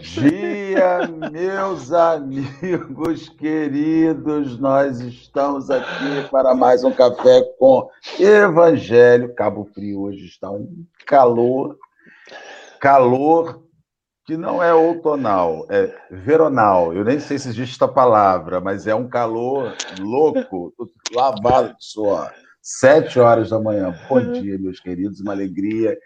Bom dia, meus amigos queridos. Nós estamos aqui para mais um café com Evangelho. Cabo Frio hoje está um calor, calor que não é outonal, é veronal. Eu nem sei se existe esta palavra, mas é um calor louco, lavado de suor. Sete horas da manhã. Bom uhum. dia, meus queridos. Uma alegria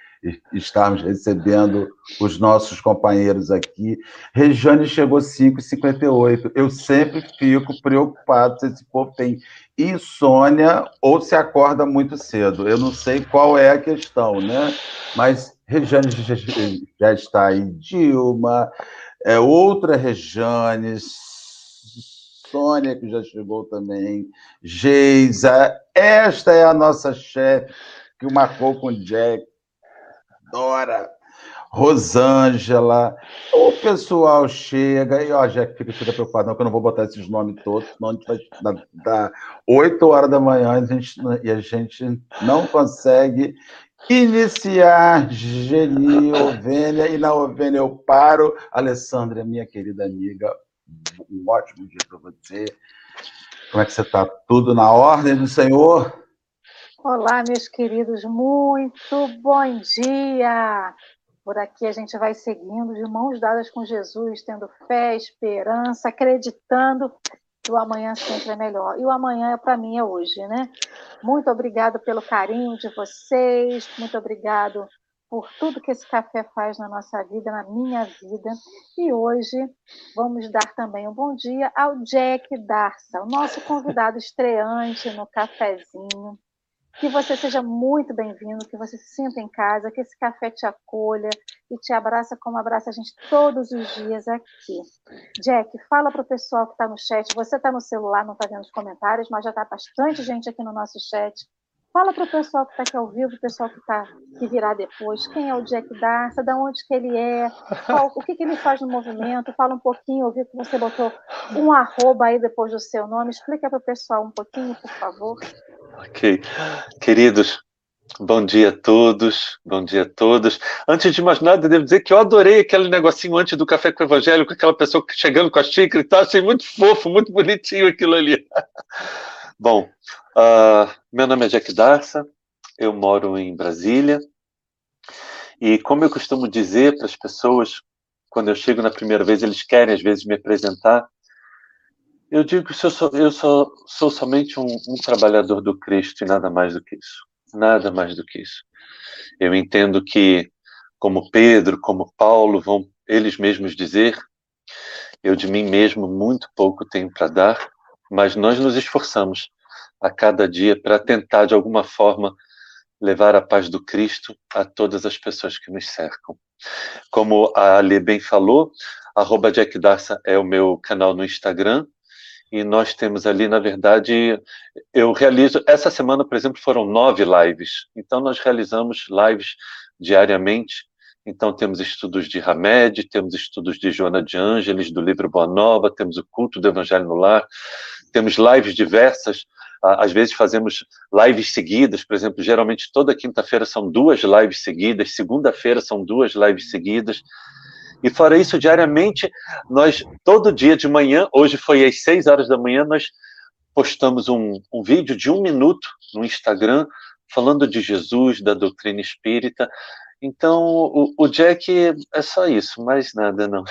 estarmos recebendo os nossos companheiros aqui. Regiane chegou 5h58. Eu sempre fico preocupado se esse povo tem insônia ou se acorda muito cedo. Eu não sei qual é a questão, né? Mas Regiane já está aí. Dilma, é, outra Regiane, Sônia, que já chegou também, Geisa. Esta é a nossa chefe, que marcou com Jack. Dora, Rosângela, o pessoal chega e, ó, Jack, fica, fica preocupado, não, que eu não vou botar esses nomes todos, senão a gente vai dar, dar 8 horas da manhã a gente, e a gente não consegue iniciar Geni Ovênia, e na Ovênia eu paro. Alessandra, minha querida amiga, um ótimo dia para você. Como é que você está? Tudo na ordem do Senhor? Olá, meus queridos, muito bom dia! Por aqui a gente vai seguindo de mãos dadas com Jesus, tendo fé, esperança, acreditando que o amanhã sempre é melhor. E o amanhã, para mim, é hoje, né? Muito obrigado pelo carinho de vocês, muito obrigado por tudo que esse café faz na nossa vida, na minha vida. E hoje vamos dar também um bom dia ao Jack Darça, o nosso convidado estreante no cafezinho. Que você seja muito bem-vindo, que você se sinta em casa, que esse café te acolha e te abraça como abraça a gente todos os dias aqui. Jack, fala para o pessoal que está no chat. Você está no celular, não está vendo os comentários, mas já está bastante gente aqui no nosso chat. Fala para o pessoal que está aqui ao vivo, o pessoal que, tá, que virá depois, quem é o Jack Darça, de onde que ele é, qual, o que, que ele faz no movimento, fala um pouquinho, eu vi que você botou um arroba aí depois do seu nome, explica para o pessoal um pouquinho, por favor. Ok. Queridos, bom dia a todos, bom dia a todos. Antes de mais nada, devo dizer que eu adorei aquele negocinho antes do café com o evangelho, com aquela pessoa chegando com a xícara e tal, achei muito fofo, muito bonitinho aquilo ali. Bom, uh, meu nome é Jack Darça, eu moro em Brasília, e como eu costumo dizer para as pessoas, quando eu chego na primeira vez, eles querem às vezes me apresentar, eu digo que eu sou, eu sou, sou somente um, um trabalhador do Cristo e nada mais do que isso. Nada mais do que isso. Eu entendo que, como Pedro, como Paulo vão eles mesmos dizer, eu de mim mesmo muito pouco tenho para dar, mas nós nos esforçamos a cada dia para tentar, de alguma forma, levar a paz do Cristo a todas as pessoas que nos cercam. Como a Ali bem falou, arroba Jack é o meu canal no Instagram, e nós temos ali, na verdade, eu realizo, essa semana, por exemplo, foram nove lives, então nós realizamos lives diariamente, então temos estudos de Hamed, temos estudos de Joana de Ângeles, do livro Boa Nova, temos o culto do Evangelho no Lar, temos lives diversas, às vezes fazemos lives seguidas, por exemplo, geralmente toda quinta-feira são duas lives seguidas, segunda-feira são duas lives seguidas, e fora isso, diariamente, nós, todo dia de manhã, hoje foi às 6 horas da manhã, nós postamos um, um vídeo de um minuto no Instagram falando de Jesus, da doutrina espírita. Então, o, o Jack é só isso, mais nada não.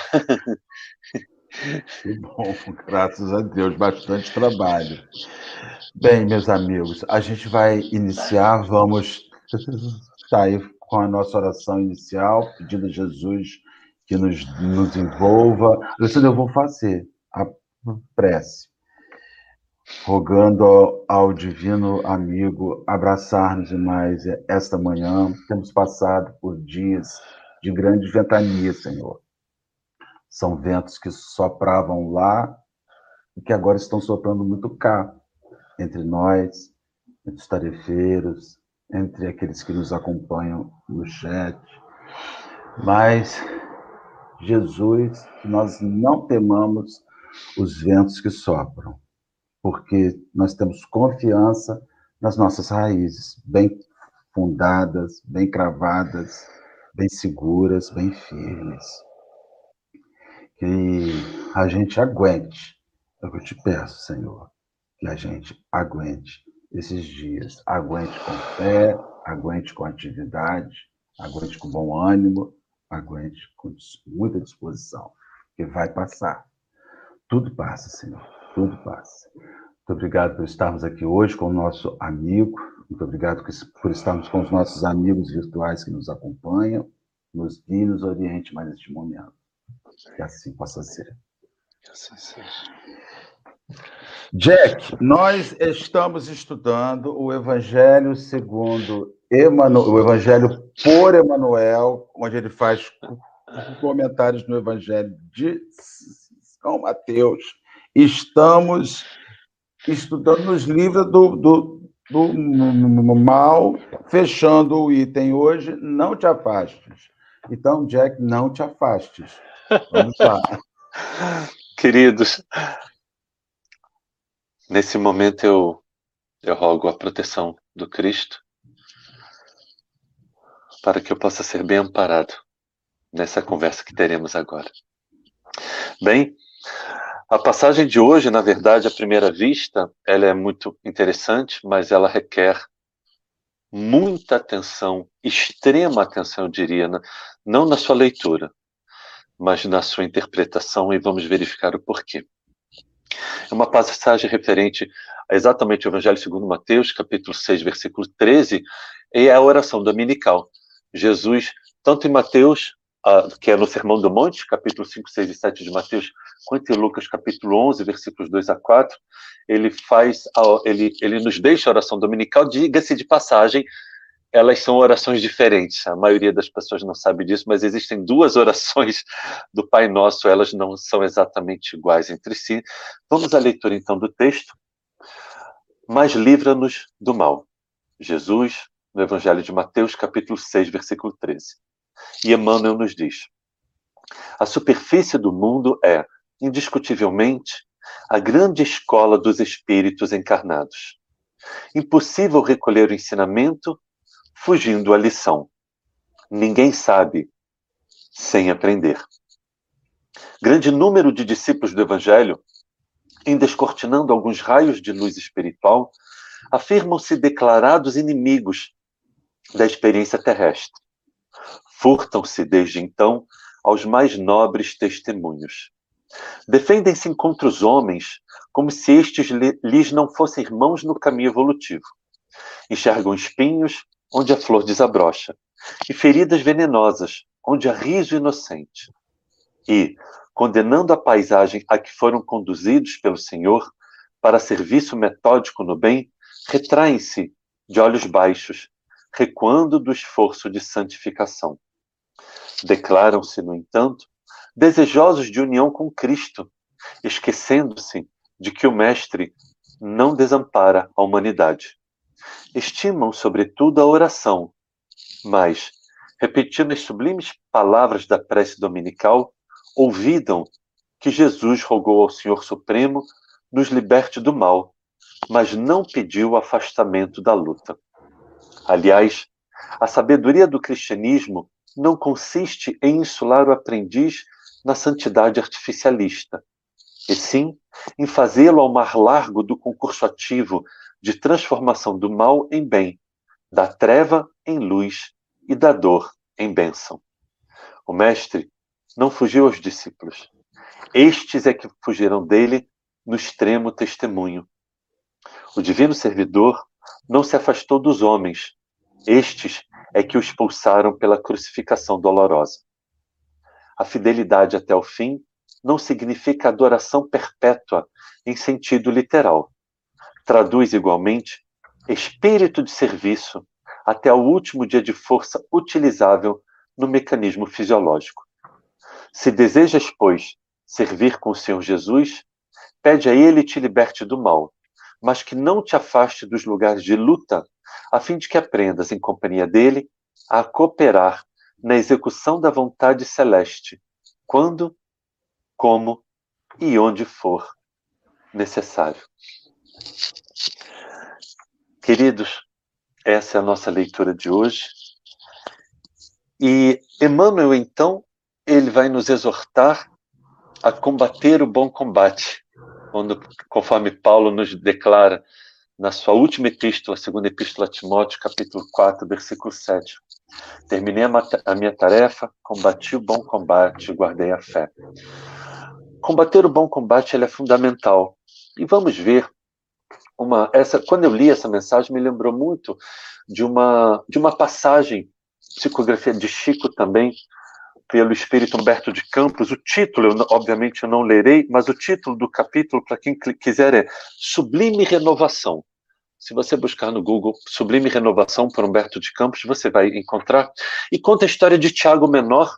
Que bom, graças a Deus, bastante trabalho. Bem, meus amigos, a gente vai iniciar, vamos sair com a nossa oração inicial, pedindo a Jesus que nos, nos envolva. Alessandro, eu vou fazer a prece, rogando ao, ao divino amigo abraçar-nos mais esta manhã. Temos passado por dias de grande ventania, Senhor. São ventos que sopravam lá e que agora estão soprando muito cá, entre nós, entre os tarefeiros, entre aqueles que nos acompanham no chat. Mas Jesus, que nós não temamos os ventos que sopram, porque nós temos confiança nas nossas raízes, bem fundadas, bem cravadas, bem seguras, bem firmes. que a gente aguente. É o que eu te peço, Senhor, que a gente aguente esses dias. Aguente com fé, aguente com atividade, aguente com bom ânimo, aguente com muita disposição, que vai passar. Tudo passa, Senhor, tudo passa. Muito obrigado por estarmos aqui hoje com o nosso amigo, muito obrigado por estarmos com os nossos amigos virtuais que nos acompanham, nos guie e nos oriente mais neste momento. Que assim possa ser. Que assim seja. Jack, nós estamos estudando o Evangelho segundo Emmanuel, o Evangelho por Emanuel, onde ele faz comentários no Evangelho de São Mateus. Estamos estudando nos livros do, do, do mal, fechando o item hoje, não te afastes. Então, Jack, não te afastes. Vamos lá. Queridos, nesse momento eu, eu rogo a proteção do Cristo para que eu possa ser bem amparado nessa conversa que teremos agora. Bem, a passagem de hoje, na verdade, à primeira vista, ela é muito interessante, mas ela requer muita atenção, extrema atenção, eu diria, não na sua leitura, mas na sua interpretação, e vamos verificar o porquê. É uma passagem referente a exatamente o Evangelho segundo Mateus, capítulo 6, versículo 13, e é a oração dominical. Jesus, tanto em Mateus, que é no Sermão do Monte, capítulo 5, 6 e 7 de Mateus, quanto em Lucas, capítulo 11, versículos 2 a 4, ele faz, ele, ele nos deixa a oração dominical, diga-se de passagem, elas são orações diferentes. A maioria das pessoas não sabe disso, mas existem duas orações do Pai Nosso, elas não são exatamente iguais entre si. Vamos à leitura então do texto. Mas livra-nos do mal. Jesus, no Evangelho de Mateus, capítulo 6, versículo 13. E Emmanuel nos diz: A superfície do mundo é, indiscutivelmente, a grande escola dos espíritos encarnados. Impossível recolher o ensinamento fugindo à lição. Ninguém sabe sem aprender. Grande número de discípulos do Evangelho, em descortinando alguns raios de luz espiritual, afirmam-se declarados inimigos da experiência terrestre. Furtam-se desde então aos mais nobres testemunhos. Defendem-se contra os homens como se estes lhes não fossem irmãos no caminho evolutivo. Enxergam espinhos onde a flor desabrocha, e feridas venenosas, onde há riso inocente. E, condenando a paisagem a que foram conduzidos pelo Senhor para serviço metódico no bem, retraem-se de olhos baixos, recuando do esforço de santificação. Declaram-se, no entanto, desejosos de união com Cristo, esquecendo-se de que o Mestre não desampara a humanidade estimam, sobretudo, a oração, mas, repetindo as sublimes palavras da prece dominical, ouvidam que Jesus rogou ao Senhor Supremo nos liberte do mal, mas não pediu o afastamento da luta. Aliás, a sabedoria do cristianismo não consiste em insular o aprendiz na santidade artificialista, e sim em fazê-lo ao mar largo do concurso ativo de transformação do mal em bem, da treva em luz e da dor em bênção. O Mestre não fugiu aos discípulos. Estes é que fugiram dele no extremo testemunho. O divino servidor não se afastou dos homens. Estes é que o expulsaram pela crucificação dolorosa. A fidelidade até o fim não significa adoração perpétua em sentido literal traduz igualmente espírito de serviço até o último dia de força utilizável no mecanismo fisiológico. Se desejas, pois, servir com o Senhor Jesus, pede a Ele te liberte do mal, mas que não te afaste dos lugares de luta, a fim de que aprendas, em companhia dele, a cooperar na execução da vontade celeste, quando, como e onde for necessário. Queridos, essa é a nossa leitura de hoje. E Emmanuel, então, ele vai nos exortar a combater o bom combate, quando, conforme Paulo nos declara na sua última epístola, segunda epístola a Timóteo, capítulo 4, versículo 7. Terminei a minha tarefa, combati o bom combate, guardei a fé. Combater o bom combate é fundamental. E vamos ver uma essa quando eu li essa mensagem me lembrou muito de uma de uma passagem psicografia de Chico também pelo espírito Humberto de Campos. O título, eu, obviamente, eu não lerei, mas o título do capítulo, para quem quiser, é Sublime Renovação. Se você buscar no Google Sublime Renovação por Humberto de Campos, você vai encontrar. E conta a história de Tiago Menor,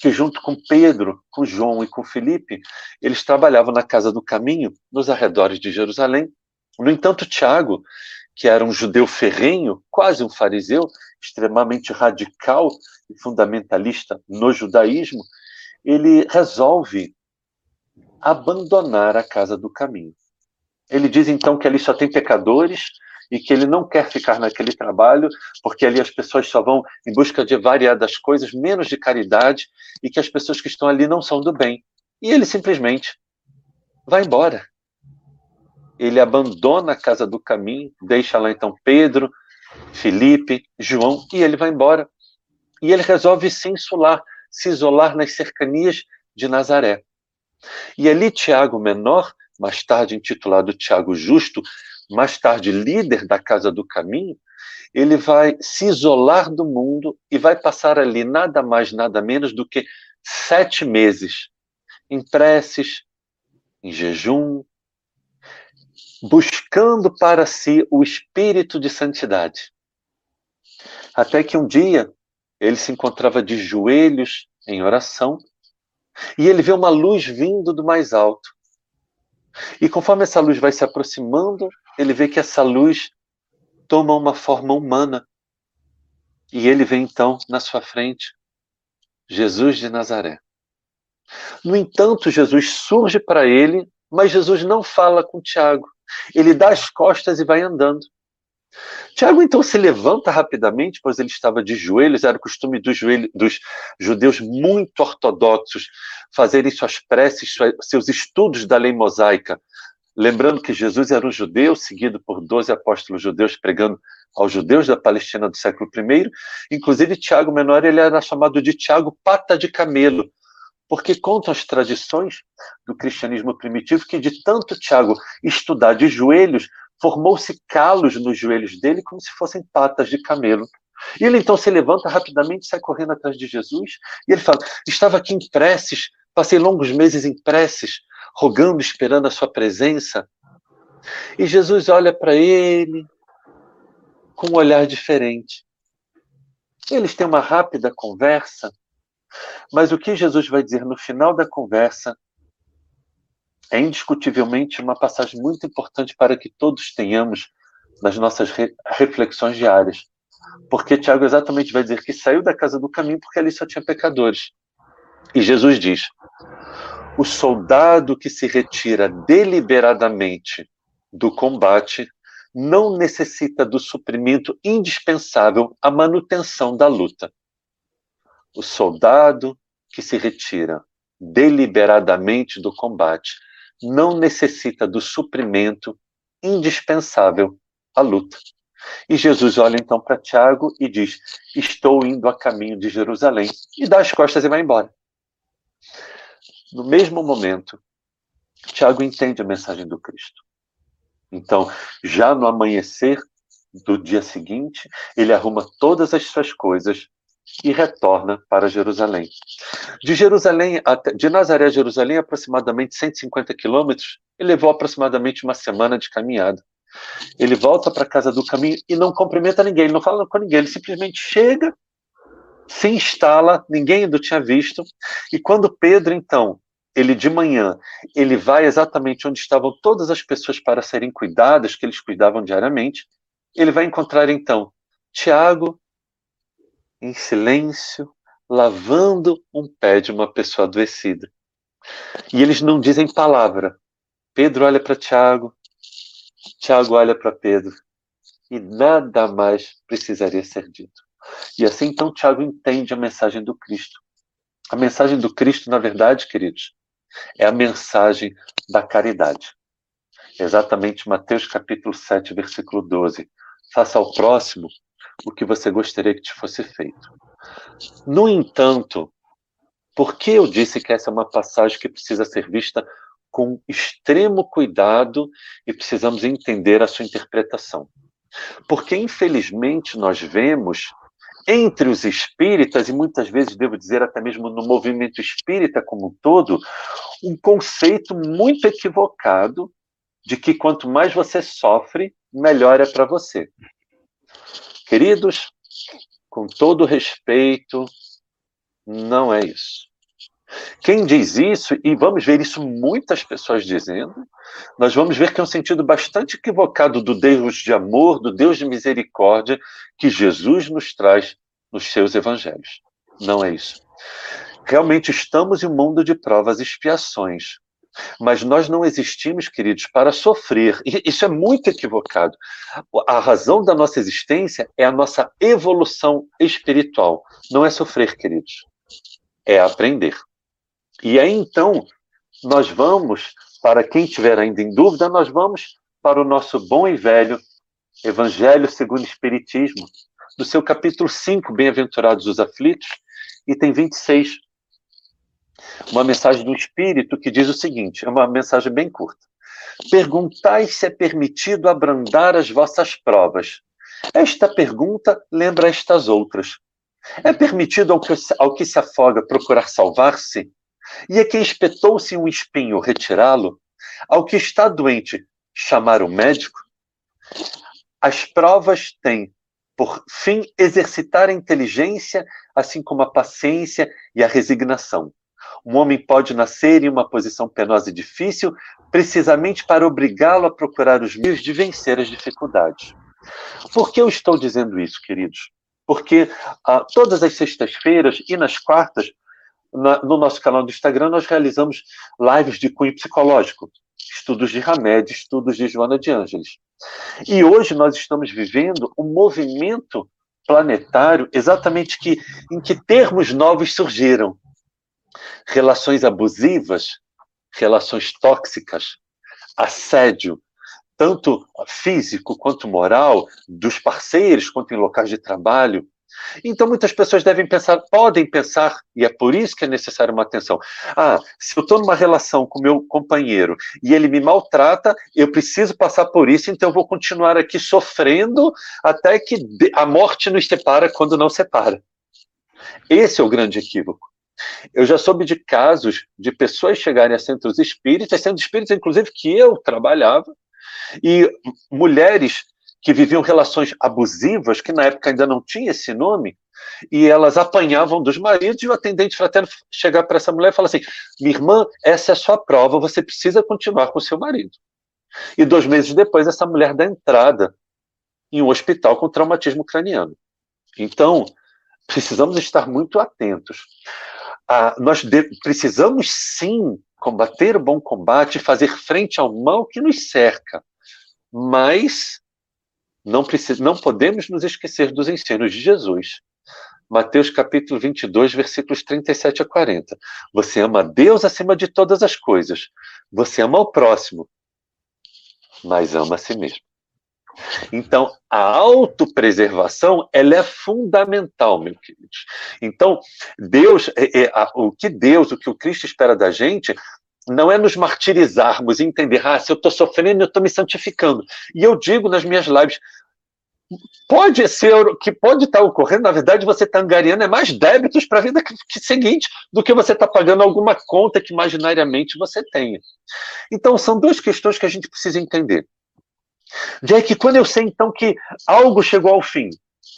que junto com Pedro, com João e com Felipe, eles trabalhavam na Casa do Caminho, nos arredores de Jerusalém. No entanto, Tiago, que era um judeu ferrenho, quase um fariseu, extremamente radical e fundamentalista no judaísmo, ele resolve abandonar a casa do caminho. Ele diz então que ali só tem pecadores e que ele não quer ficar naquele trabalho, porque ali as pessoas só vão em busca de variadas coisas, menos de caridade, e que as pessoas que estão ali não são do bem. E ele simplesmente vai embora. Ele abandona a casa do caminho, deixa lá então Pedro, Felipe, João, e ele vai embora. E ele resolve se insular, se isolar nas cercanias de Nazaré. E ali Tiago Menor, mais tarde intitulado Tiago Justo, mais tarde líder da Casa do Caminho, ele vai se isolar do mundo e vai passar ali nada mais, nada menos do que sete meses em preces, em jejum, buscando para si o espírito de santidade. Até que um dia ele se encontrava de joelhos em oração e ele vê uma luz vindo do mais alto. E conforme essa luz vai se aproximando, ele vê que essa luz toma uma forma humana. E ele vê então na sua frente Jesus de Nazaré. No entanto, Jesus surge para ele, mas Jesus não fala com Tiago. Ele dá as costas e vai andando. Tiago então se levanta rapidamente, pois ele estava de joelhos, era o costume dos, joelhos, dos judeus muito ortodoxos fazerem suas preces, seus estudos da lei mosaica. Lembrando que Jesus era um judeu, seguido por 12 apóstolos judeus pregando aos judeus da Palestina do século I. Inclusive, Tiago Menor ele era chamado de Tiago Pata de Camelo, porque contam as tradições do cristianismo primitivo que de tanto Tiago estudar de joelhos, formou-se calos nos joelhos dele como se fossem patas de camelo. E ele então se levanta rapidamente, sai correndo atrás de Jesus, e ele fala: Estava aqui em preces, passei longos meses em preces, rogando, esperando a sua presença. E Jesus olha para ele com um olhar diferente. Eles têm uma rápida conversa, mas o que Jesus vai dizer no final da conversa é indiscutivelmente uma passagem muito importante para que todos tenhamos nas nossas re reflexões diárias. Porque Tiago exatamente vai dizer que saiu da casa do caminho porque ali só tinha pecadores. E Jesus diz: o soldado que se retira deliberadamente do combate não necessita do suprimento indispensável à manutenção da luta. O soldado que se retira deliberadamente do combate não necessita do suprimento indispensável à luta. E Jesus olha então para Tiago e diz: Estou indo a caminho de Jerusalém. E dá as costas e vai embora. No mesmo momento, Tiago entende a mensagem do Cristo. Então, já no amanhecer do dia seguinte, ele arruma todas as suas coisas e retorna para Jerusalém. De Jerusalém até, de Nazaré a Jerusalém, aproximadamente 150 quilômetros, ele levou aproximadamente uma semana de caminhada. Ele volta para a casa do caminho e não cumprimenta ninguém, ele não fala com ninguém, ele simplesmente chega, se instala, ninguém ainda tinha visto, e quando Pedro, então, ele de manhã, ele vai exatamente onde estavam todas as pessoas para serem cuidadas, que eles cuidavam diariamente, ele vai encontrar então Tiago, em silêncio, lavando um pé de uma pessoa adoecida. E eles não dizem palavra. Pedro olha para Tiago, Tiago olha para Pedro, e nada mais precisaria ser dito. E assim então Tiago entende a mensagem do Cristo. A mensagem do Cristo, na verdade, queridos, É a mensagem da caridade. Exatamente Mateus capítulo 7, versículo 12. Faça ao próximo o que você gostaria que te fosse feito. No entanto, por que eu disse que essa é uma passagem que precisa ser vista com extremo cuidado e precisamos entender a sua interpretação? Porque, infelizmente, nós vemos entre os espíritas, e muitas vezes devo dizer até mesmo no movimento espírita como um todo, um conceito muito equivocado de que quanto mais você sofre, melhor é para você. Queridos, com todo respeito, não é isso. Quem diz isso, e vamos ver isso muitas pessoas dizendo, nós vamos ver que é um sentido bastante equivocado do Deus de amor, do Deus de misericórdia que Jesus nos traz nos seus evangelhos. Não é isso. Realmente estamos em um mundo de provas e expiações. Mas nós não existimos, queridos, para sofrer. E isso é muito equivocado. A razão da nossa existência é a nossa evolução espiritual. Não é sofrer, queridos. É aprender. E aí então, nós vamos, para quem estiver ainda em dúvida, nós vamos para o nosso bom e velho Evangelho segundo o Espiritismo, do seu capítulo 5, Bem-aventurados os aflitos, item 26. Uma mensagem do Espírito que diz o seguinte: é uma mensagem bem curta. Perguntai se é permitido abrandar as vossas provas. Esta pergunta lembra estas outras. É permitido ao que, ao que se afoga procurar salvar-se? E a quem espetou-se um espinho retirá-lo? Ao que está doente chamar o médico? As provas têm por fim exercitar a inteligência, assim como a paciência e a resignação. Um homem pode nascer em uma posição penosa e difícil, precisamente para obrigá-lo a procurar os meios de vencer as dificuldades. Por que eu estou dizendo isso, queridos? Porque ah, todas as sextas-feiras e nas quartas, na, no nosso canal do Instagram, nós realizamos lives de cunho psicológico, estudos de Hamed, estudos de Joana de Ângeles. E hoje nós estamos vivendo um movimento planetário exatamente que, em que termos novos surgiram relações abusivas, relações tóxicas, assédio, tanto físico quanto moral, dos parceiros quanto em locais de trabalho, então, muitas pessoas devem pensar, podem pensar, e é por isso que é necessário uma atenção. Ah, se eu estou numa relação com meu companheiro e ele me maltrata, eu preciso passar por isso, então eu vou continuar aqui sofrendo até que a morte nos separa quando não separa. Esse é o grande equívoco. Eu já soube de casos de pessoas chegarem a centros espíritas, sendo espíritas, inclusive, que eu trabalhava, e mulheres que viviam relações abusivas, que na época ainda não tinha esse nome, e elas apanhavam dos maridos, e o atendente fraterno chegar para essa mulher e falar assim: minha irmã, essa é a sua prova, você precisa continuar com seu marido. E dois meses depois, essa mulher dá entrada em um hospital com traumatismo craniano. Então, precisamos estar muito atentos. Ah, nós precisamos sim combater o bom combate, fazer frente ao mal que nos cerca, mas não, precisa, não podemos nos esquecer dos ensinos de Jesus. Mateus capítulo 22, versículos 37 a 40. Você ama Deus acima de todas as coisas. Você ama o próximo, mas ama a si mesmo. Então, a autopreservação, ela é fundamental, meu queridos. Então, Deus, é, é, a, o que Deus, o que o Cristo espera da gente, não é nos martirizarmos e entender, ah, se eu estou sofrendo, eu estou me santificando. E eu digo nas minhas lives, pode ser que pode estar ocorrendo, na verdade, você está angariando é mais débitos para a vida seguinte do que você está pagando alguma conta que imaginariamente você tenha. Então, são duas questões que a gente precisa entender. Que quando eu sei, então, que algo chegou ao fim,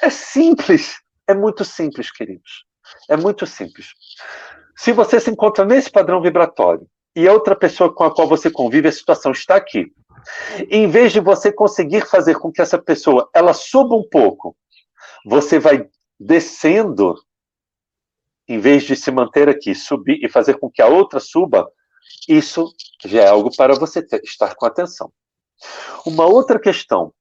é simples, é muito simples, queridos. É muito simples. Se você se encontra nesse padrão vibratório, e a outra pessoa com a qual você convive, a situação está aqui. Em vez de você conseguir fazer com que essa pessoa ela suba um pouco, você vai descendo, em vez de se manter aqui, subir e fazer com que a outra suba, isso já é algo para você ter, estar com atenção. Uma outra questão,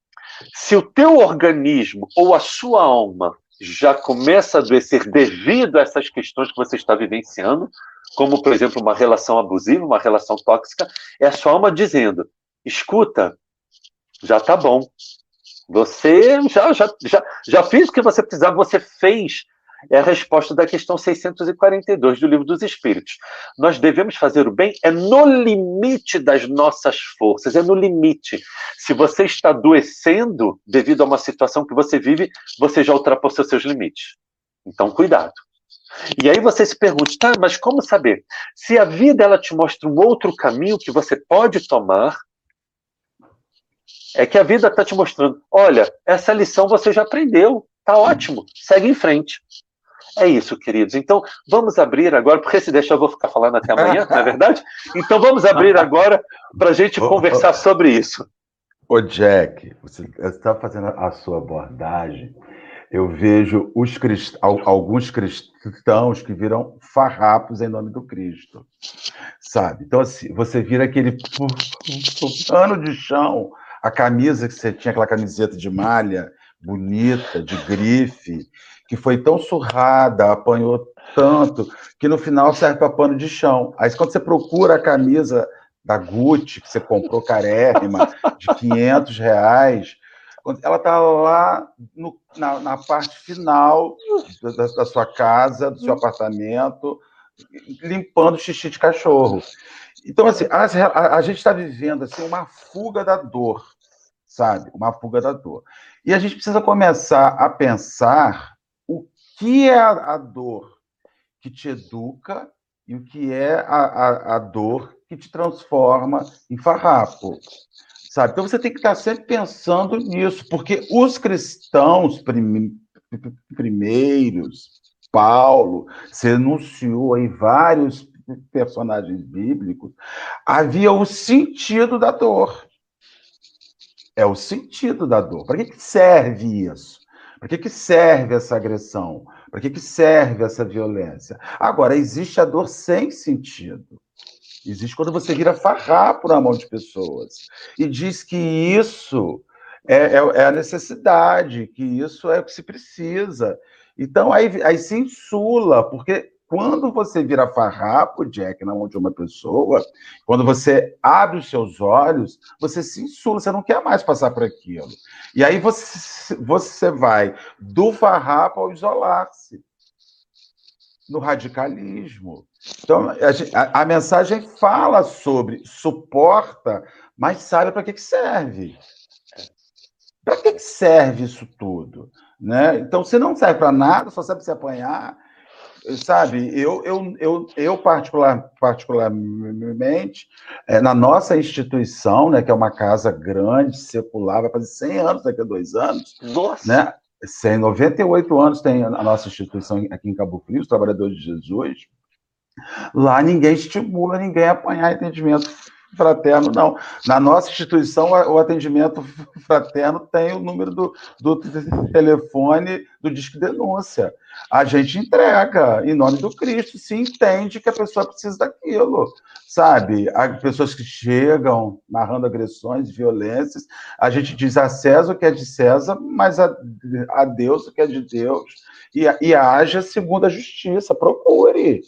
se o teu organismo ou a sua alma já começa a adoecer devido a essas questões que você está vivenciando, como, por exemplo, uma relação abusiva, uma relação tóxica, é a sua alma dizendo: escuta, já tá bom. Você já, já, já, já fez o que você precisava, você fez é a resposta da questão 642 do Livro dos Espíritos. Nós devemos fazer o bem é no limite das nossas forças, é no limite. Se você está adoecendo devido a uma situação que você vive, você já ultrapassou seus limites. Então, cuidado. E aí você se pergunta, tá, mas como saber? Se a vida ela te mostra um outro caminho que você pode tomar, é que a vida está te mostrando, olha, essa lição você já aprendeu, tá ótimo, segue em frente. É isso, queridos. Então, vamos abrir agora, porque se deixar eu vou ficar falando até amanhã, não é verdade? Então, vamos abrir agora para a gente conversar sobre isso. Ô, Jack, você está fazendo a sua abordagem. Eu vejo crist... alguns cristãos que viram farrapos em nome do Cristo, sabe? Então, assim, você vira aquele pano de chão, a camisa que você tinha, aquela camiseta de malha bonita, de grife, que foi tão surrada, apanhou tanto, que no final serve para pano de chão. Aí quando você procura a camisa da Gucci, que você comprou carérrima, de 500 reais, ela está lá no, na, na, parte final da, da, sua casa, do seu apartamento, limpando xixi de cachorro. Então, assim, a, a, a gente está vivendo assim, uma fuga da dor, sabe? Uma fuga da dor. E a gente precisa começar a pensar que é a, dor que te educa e o que é a, a, a dor que te transforma em farrapo. Sabe? Então você tem que estar sempre pensando nisso, porque os cristãos prim, primeiros, Paulo, se enunciou em vários personagens bíblicos, havia o sentido da dor. É o sentido da dor. Para que serve isso? Para que, que serve essa agressão? Para que, que serve essa violência? Agora, existe a dor sem sentido. Existe quando você vira farrapo na mão de pessoas e diz que isso é, é, é, a necessidade, que isso é o que se precisa. Então, aí, aí se insula, porque quando você vira farrapo, Jack, na mão de uma pessoa, quando você abre os seus olhos, você se insula, você não quer mais passar por aquilo. E aí você, você vai do farrapo ao isolar-se, no radicalismo. Então, a, a, mensagem fala sobre suporta, mas sabe para que, que serve. Para que, que serve isso tudo? Né? Então, se não serve para nada, só serve para se apanhar, sabe, eu, eu, eu, eu particular, particularmente, é, na nossa instituição, né, que é uma casa grande, secular, vai fazer 100 anos daqui a dois anos. Nossa! Né? 100, 98 anos tem a nossa instituição aqui em Cabo Frio, os Trabalhadores de Jesus. Lá ninguém estimula ninguém a apanhar entendimento fraterno, não. Na nossa instituição, o atendimento fraterno tem o número do, do telefone do Disque Denúncia. A gente entrega em nome do Cristo, se entende que a pessoa precisa daquilo, sabe? Há pessoas que chegam narrando agressões, violências, a gente diz a César o que é de César, mas a, a Deus o que é de Deus, e, e haja segundo a justiça, procure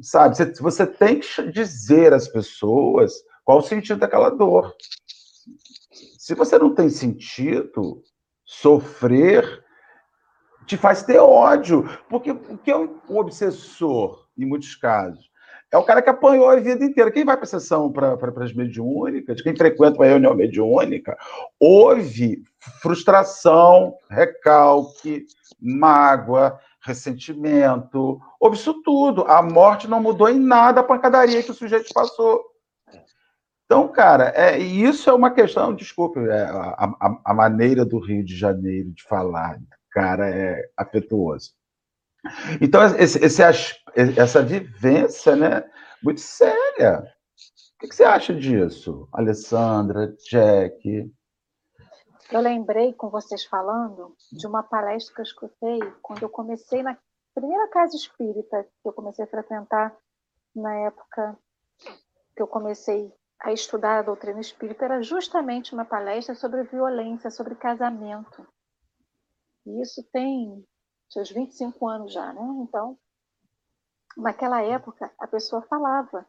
sabe? Você, você tem que dizer às pessoas qual o sentido daquela dor? Se você não tem sentido, sofrer te faz ter ódio. Porque o que é um obsessor, em muitos casos? É o cara que apanhou a vida inteira. Quem vai para a sessão para as mediúnicas, quem frequenta uma reunião mediúnica, houve frustração, recalque, mágoa, ressentimento, houve isso tudo. A morte não mudou em nada a pancadaria que o sujeito passou. Então, cara, é, isso é uma questão, desculpe, é, a, a, a, maneira do Rio de Janeiro de falar, cara, é afetuoso. Então, esse, esse, essa vivência, né, muito séria. O que você acha disso, Alessandra, Jack? Eu lembrei, com vocês falando, de uma palestra que eu escutei quando eu comecei na primeira casa espírita que eu comecei a frequentar na época que eu comecei a estudar a doutrina espírita era justamente uma palestra sobre violência, sobre casamento. E isso tem seus 25 anos já, né? Então, naquela época, a pessoa falava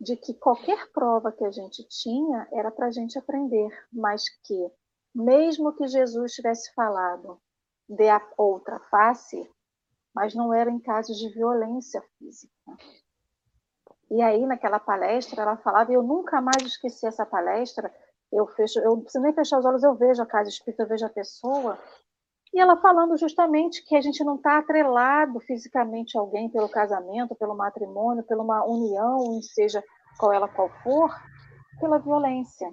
de que qualquer prova que a gente tinha era para a gente aprender, mas que, mesmo que Jesus tivesse falado de outra face, mas não era em casos de violência física. E aí, naquela palestra, ela falava, e eu nunca mais esqueci essa palestra, eu fecho, eu preciso nem fechar os olhos, eu vejo a casa espírita, eu vejo a pessoa, e ela falando justamente que a gente não está atrelado fisicamente a alguém pelo casamento, pelo matrimônio, pela uma união, seja qual ela qual for, pela violência.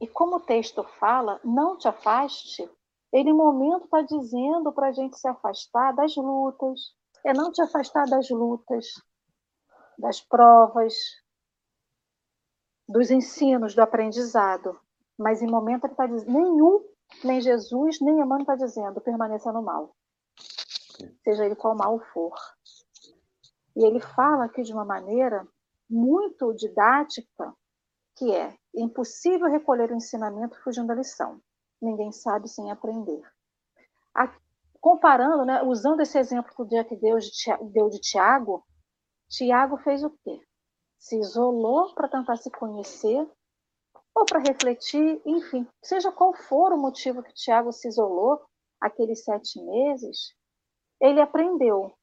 E como o texto fala, não te afaste, ele, em momento, está dizendo para a gente se afastar das lutas. É não te afastar das lutas, das provas, dos ensinos, do aprendizado. Mas, em momento, ele está dizendo: nenhum nem Jesus, nem Emmanuel está dizendo, permaneça no mal. Seja ele qual mal for. E ele fala aqui de uma maneira muito didática, que é impossível recolher o ensinamento fugindo da lição. Ninguém sabe sem aprender. Comparando, né, usando esse exemplo que o Jack deu de, deu de Tiago, Tiago fez o quê? Se isolou para tentar se conhecer ou para refletir, enfim, seja qual for o motivo que Tiago se isolou aqueles sete meses, ele aprendeu.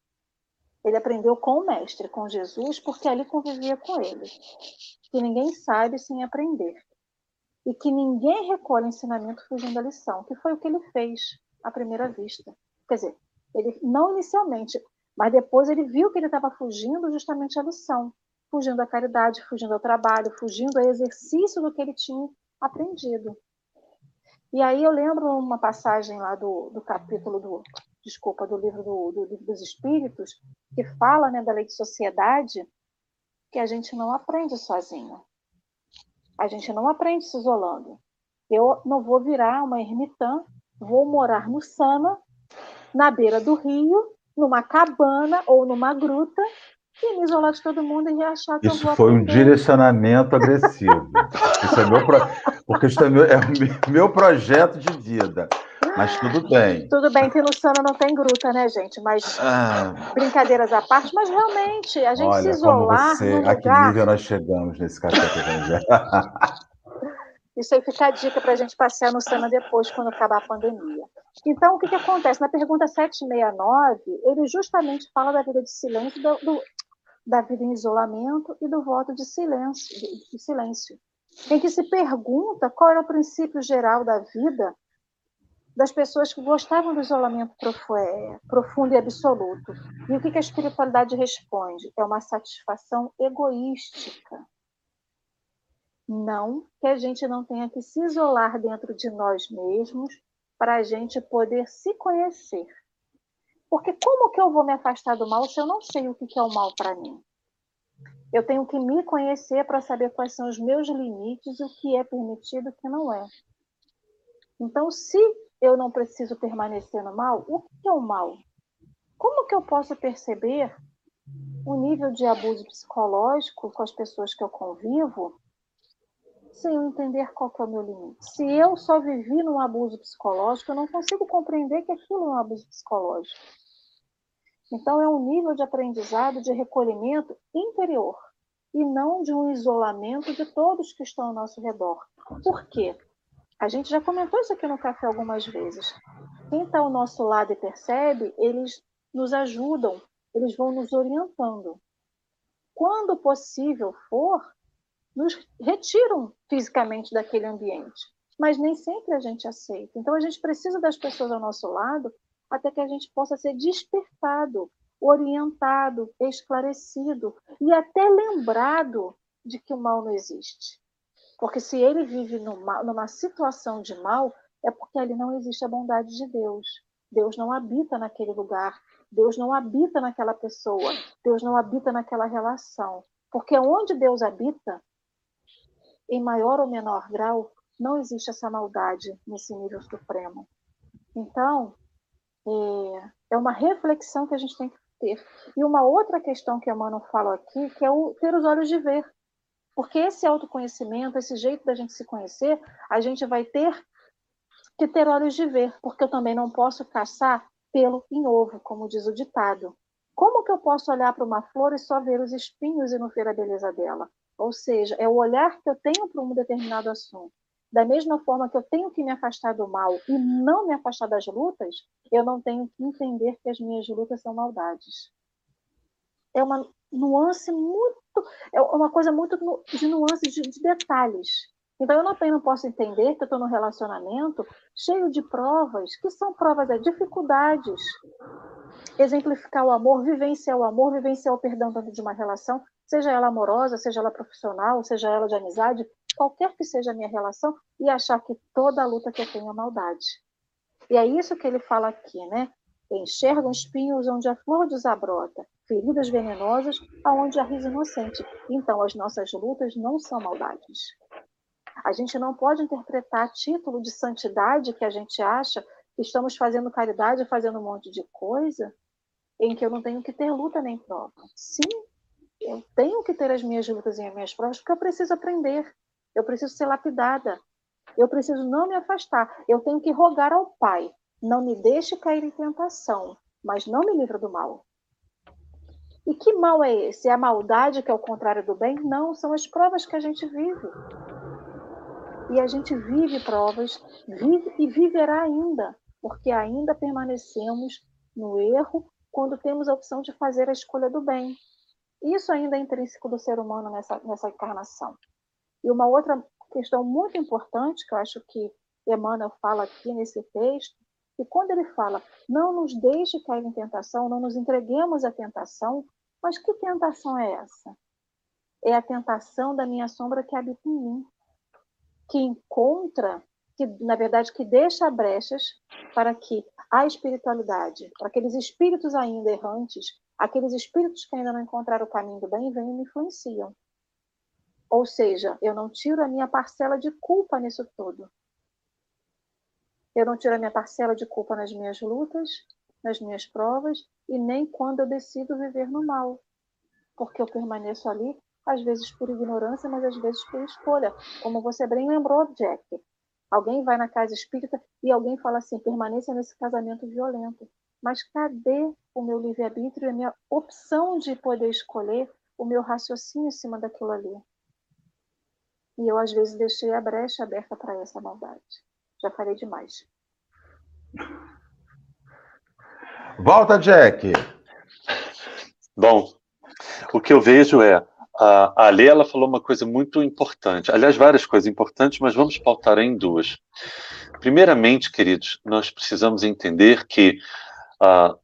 Ele aprendeu com o Mestre, com Jesus, porque ali convivia com ele. Que ninguém sabe sem aprender. E que ninguém recolhe ensinamento fugindo da lição, que foi o que ele fez à primeira vista. Quer dizer, ele não inicialmente, mas depois ele viu que ele estava fugindo justamente à lição fugindo da caridade, fugindo ao trabalho, fugindo ao exercício do que ele tinha aprendido. E aí eu lembro uma passagem lá do, do capítulo do, desculpa, do livro do, do dos Espíritos, que fala né, da lei de sociedade, que a gente não aprende sozinho. A gente não aprende se isolando. Eu não vou virar uma ermitã, vou morar no Sana, na beira do rio, numa cabana ou numa gruta, e me isolar de todo mundo e achar que isso eu vou foi aprender. um direcionamento agressivo. isso é meu pro... Porque isso é, meu, é o meu projeto de vida. Mas tudo bem. Tudo bem que no Sana não tem gruta, né, gente? Mas ah, brincadeiras à parte, mas realmente a gente olha, se isolar como você, no a que lugar. nível nós chegamos nesse café que. Isso aí fica a dica para a gente passear no Sana depois, quando acabar a pandemia. Então, o que, que acontece? Na pergunta 769, ele justamente fala da vida de silêncio, do, do, da vida em isolamento e do voto de silêncio, de, de silêncio, em que se pergunta qual era o princípio geral da vida das pessoas que gostavam do isolamento profundo e absoluto. E o que a espiritualidade responde? É uma satisfação egoística. Não que a gente não tenha que se isolar dentro de nós mesmos para a gente poder se conhecer. Porque como que eu vou me afastar do mal se eu não sei o que é o mal para mim? Eu tenho que me conhecer para saber quais são os meus limites e o que é permitido e o que não é. Então, se eu não preciso permanecer no mal, o que é o mal? Como que eu posso perceber o nível de abuso psicológico com as pessoas que eu convivo sem eu entender qual é o meu limite? Se eu só vivi num abuso psicológico, eu não consigo compreender que aquilo é um abuso psicológico. Então, é um nível de aprendizado, de recolhimento interior, e não de um isolamento de todos que estão ao nosso redor. Por quê? A gente já comentou isso aqui no café algumas vezes. Quem está ao nosso lado e percebe, eles nos ajudam, eles vão nos orientando. Quando possível for, nos retiram fisicamente daquele ambiente. Mas nem sempre a gente aceita. Então a gente precisa das pessoas ao nosso lado até que a gente possa ser despertado, orientado, esclarecido e até lembrado de que o mal não existe. Porque se ele vive numa, numa situação de mal, é porque ali não existe a bondade de Deus. Deus não habita naquele lugar. Deus não habita naquela pessoa. Deus não habita naquela relação. Porque onde Deus habita, em maior ou menor grau, não existe essa maldade nesse nível supremo. Então, é, é uma reflexão que a gente tem que ter. E uma outra questão que a Mano falou aqui, que é o ter os olhos de ver. Porque esse autoconhecimento, esse jeito da gente se conhecer, a gente vai ter que ter olhos de ver, porque eu também não posso caçar pelo em ovo, como diz o ditado. Como que eu posso olhar para uma flor e só ver os espinhos e não ver a beleza dela? Ou seja, é o olhar que eu tenho para um determinado assunto. Da mesma forma que eu tenho que me afastar do mal e não me afastar das lutas, eu não tenho que entender que as minhas lutas são maldades. É uma nuance muito, é uma coisa muito de nuances, de, de detalhes. Então eu não, tenho, não posso entender que eu estou num relacionamento cheio de provas, que são provas, é dificuldades. Exemplificar o amor, vivenciar o amor, vivenciar o perdão dentro de uma relação, seja ela amorosa, seja ela profissional, seja ela de amizade, qualquer que seja a minha relação, e achar que toda luta que eu tenho é maldade. E é isso que ele fala aqui, né? Enxergam espinhos onde a flor desabrota, feridas venenosas aonde há riso inocente. Então, as nossas lutas não são maldades. A gente não pode interpretar título de santidade que a gente acha que estamos fazendo caridade, fazendo um monte de coisa, em que eu não tenho que ter luta nem prova. Sim, eu tenho que ter as minhas lutas e as minhas provas, porque eu preciso aprender, eu preciso ser lapidada, eu preciso não me afastar, eu tenho que rogar ao Pai, não me deixe cair em tentação, mas não me livre do mal. E que mal é esse? É a maldade que é o contrário do bem? Não, são as provas que a gente vive. E a gente vive provas, vive e viverá ainda, porque ainda permanecemos no erro quando temos a opção de fazer a escolha do bem. Isso ainda é intrínseco do ser humano nessa, nessa encarnação. E uma outra questão muito importante, que eu acho que Emmanuel fala aqui nesse texto, que quando ele fala, não nos deixe cair em tentação, não nos entreguemos à tentação, mas que tentação é essa? É a tentação da minha sombra que habita em mim que encontra, que na verdade que deixa brechas para que a espiritualidade, para aqueles espíritos ainda errantes, aqueles espíritos que ainda não encontraram o caminho do bem, vêm e me influenciam. Ou seja, eu não tiro a minha parcela de culpa nisso tudo. Eu não tiro a minha parcela de culpa nas minhas lutas, nas minhas provas e nem quando eu decido viver no mal, porque eu permaneço ali às vezes por ignorância, mas às vezes por escolha. Como você bem lembrou, Jack. Alguém vai na casa espírita e alguém fala assim: permaneça nesse casamento violento. Mas cadê o meu livre-arbítrio, a minha opção de poder escolher o meu raciocínio em cima daquilo ali? E eu, às vezes, deixei a brecha aberta para essa maldade. Já falei demais. Volta, Jack. Bom, o que eu vejo é a Ale ela falou uma coisa muito importante, aliás, várias coisas importantes, mas vamos pautar em duas. Primeiramente, queridos, nós precisamos entender que, ah,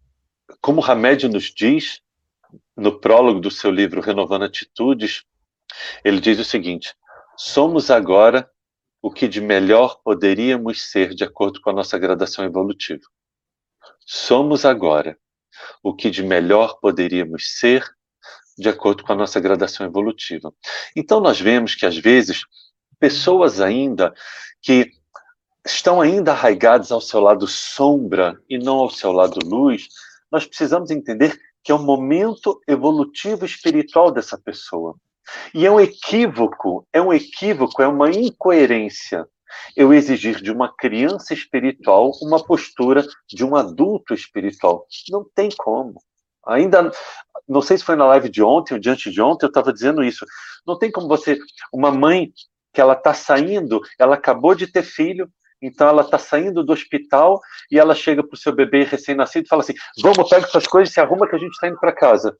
como Hamed nos diz, no prólogo do seu livro Renovando Atitudes, ele diz o seguinte: somos agora o que de melhor poderíamos ser de acordo com a nossa gradação evolutiva. Somos agora o que de melhor poderíamos ser de acordo com a nossa gradação evolutiva. Então, nós vemos que, às vezes, pessoas ainda que estão ainda arraigadas ao seu lado sombra e não ao seu lado luz, nós precisamos entender que é um momento evolutivo espiritual dessa pessoa. E é um equívoco, é um equívoco, é uma incoerência eu exigir de uma criança espiritual uma postura de um adulto espiritual. Não tem como. Ainda, não sei se foi na live de ontem ou diante de ontem, eu estava dizendo isso. Não tem como você, uma mãe que ela está saindo, ela acabou de ter filho, então ela está saindo do hospital e ela chega para o seu bebê recém-nascido e fala assim: Vamos, pega suas coisas e se arruma que a gente está indo para casa.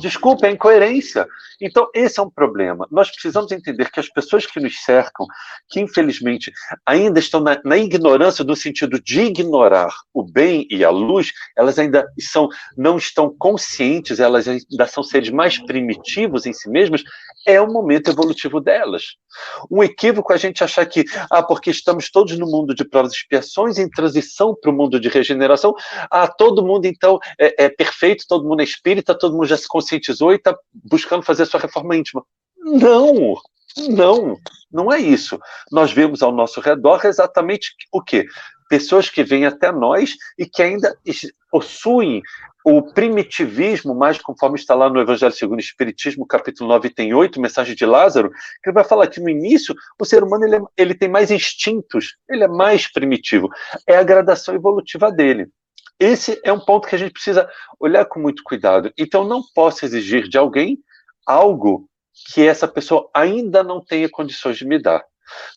Desculpa, é incoerência. Então, esse é um problema. Nós precisamos entender que as pessoas que nos cercam, que infelizmente ainda estão na, na, ignorância, no sentido de ignorar o bem e a luz, elas ainda são, não estão conscientes, elas ainda são seres mais primitivos em si mesmas, é o momento evolutivo delas. Um equívoco é a gente achar que, ah, porque estamos todos no mundo de provas e expiações, em transição para o mundo de regeneração, ah, todo mundo então é, é perfeito, todo mundo é espírita, todo mundo já se conscientizou e está buscando fazer a sua reforma íntima. Não, não, não é isso. Nós vemos ao nosso redor exatamente o quê? Pessoas que vêm até nós e que ainda possuem o primitivismo, mais conforme está lá no Evangelho segundo o Espiritismo, capítulo 9, tem 8, mensagem de Lázaro, que ele vai falar que no início o ser humano ele, é, ele tem mais instintos, ele é mais primitivo. É a gradação evolutiva dele. esse é um ponto que a gente precisa olhar com muito cuidado. Então, não posso exigir de alguém algo que essa pessoa ainda não tenha condições de me dar.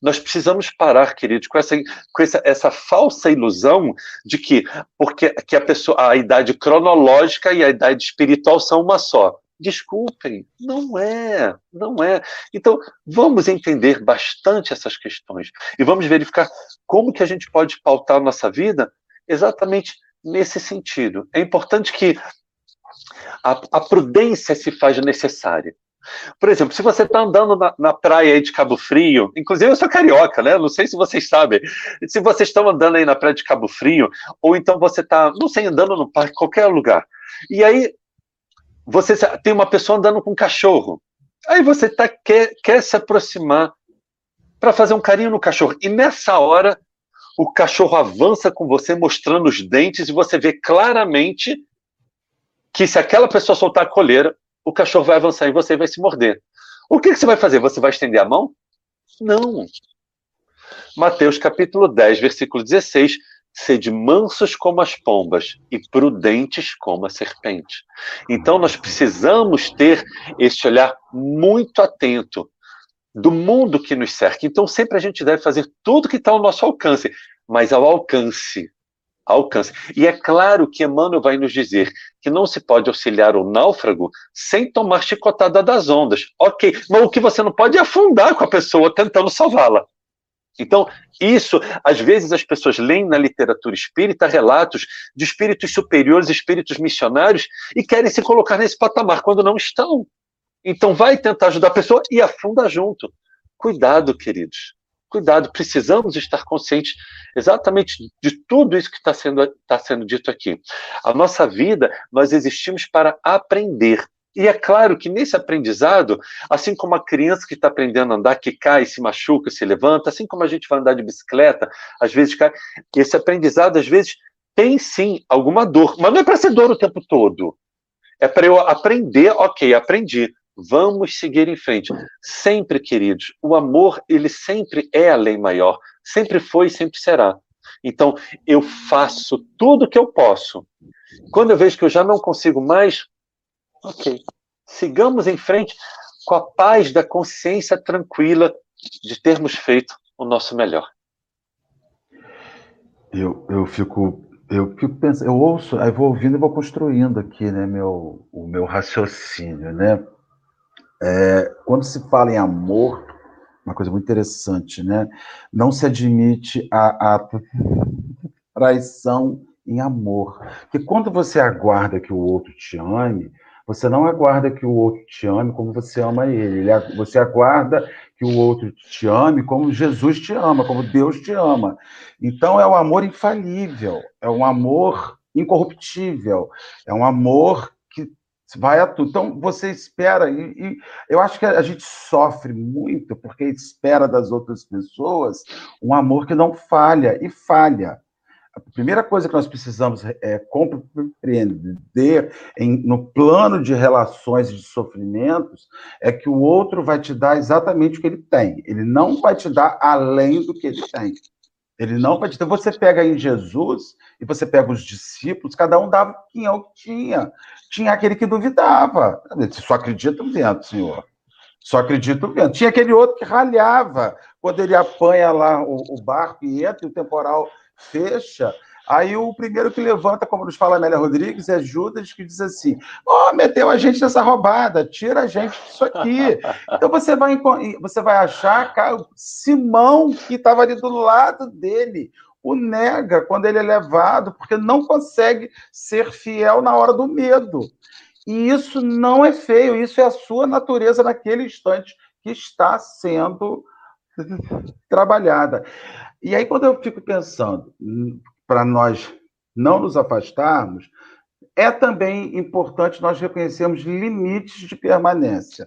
Nós precisamos parar, queridos, com essa, com essa, essa falsa ilusão de que porque que a pessoa a idade cronológica e a idade espiritual são uma só. Desculpem, não é, não é. Então, vamos entender bastante essas questões e vamos verificar como que a gente pode pautar a nossa vida exatamente nesse sentido. É importante que a, a prudência se faz necessária. Por exemplo, se você está andando na, na, praia de Cabo Frio, inclusive eu sou carioca, né? Não sei se vocês sabem. Se vocês estão andando aí na praia de Cabo Frio, ou então você está, não sei, andando no parque, qualquer lugar, e aí você tem uma pessoa andando com um cachorro, aí você tá, quer, quer se aproximar para fazer um carinho no cachorro, e nessa hora o cachorro avança com você, mostrando os dentes, e você vê claramente que se aquela pessoa soltar a coleira, o cachorro vai avançar em você e vai se morder. O que, que você vai fazer? Você vai estender a mão? Não. Mateus capítulo 10, versículo 16. Sede mansos como as pombas e prudentes como a serpente. Então, nós precisamos ter esse olhar muito atento do mundo que nos cerca. Então, sempre a gente deve fazer tudo que está ao nosso alcance, mas ao alcance alcance. E é claro que Emmanuel vai nos dizer que não se pode auxiliar o náufrago sem tomar chicotada das ondas. Ok, mas o que você não pode é afundar com a pessoa tentando salvá-la. Então, isso, às vezes as pessoas leem na literatura espírita relatos de espíritos superiores, espíritos missionários, e querem se colocar nesse patamar quando não estão. Então, vai tentar ajudar a pessoa e afunda junto. Cuidado, queridos. Cuidado, precisamos estar conscientes exatamente de tudo isso que está sendo, tá sendo dito aqui. A nossa vida, nós existimos para aprender. E é claro que nesse aprendizado, assim como a criança que está aprendendo a andar, que cai, se machuca, se levanta, assim como a gente vai andar de bicicleta, às vezes cai, esse aprendizado, às vezes, tem sim alguma dor, mas não é para ser dor o tempo todo. É para eu aprender, ok, aprendi. Vamos seguir em frente. Sempre, queridos, o amor, ele sempre é a lei maior. Sempre foi e sempre será. Então, eu faço tudo o que eu posso. Quando eu vejo que eu já não consigo mais, ok. Sigamos em frente com a paz da consciência tranquila de termos feito o nosso melhor. Eu, eu fico eu fico pensando, eu ouço, aí vou ouvindo e vou construindo aqui, né, meu, o meu raciocínio, né? É, quando se fala em amor, uma coisa muito interessante, né? Não se admite a, a traição em amor. Porque quando você aguarda que o outro te ame, você não aguarda que o outro te ame como você ama ele. Você aguarda que o outro te ame como Jesus te ama, como Deus te ama. Então é um amor infalível, é um amor incorruptível, é um amor vai a tudo. Então, você espera, e, e, eu acho que a gente sofre muito porque espera das outras pessoas um amor que não falha, e falha. A primeira coisa que nós precisamos é compreender em, no plano de relações e de sofrimentos é que o outro vai te dar exatamente o que ele tem. Ele não vai te dar além do que ele tem. Ele não te dar. Você pega em Jesus e você pega os discípulos, cada um dava quem é o que tinha tinha aquele que duvidava. Só acredito vendo, senhor. Só acredito vendo. Tinha aquele outro que ralhava. Quando ele apanha lá o, o barco e entra e o temporal fecha. Aí o primeiro que levanta, como nos fala Amélia Rodrigues, é Judas, que diz assim: Ó, oh, meteu a gente nessa roubada, tira a gente disso aqui. Então você vai, você vai achar cara, Simão, que estava ali do lado dele, o nega quando ele é levado, porque não consegue ser fiel na hora do medo. E isso não é feio, isso é a sua natureza naquele instante que está sendo trabalhada. E aí, quando eu fico pensando, para nós não nos afastarmos, é também importante nós reconhecermos limites de permanência.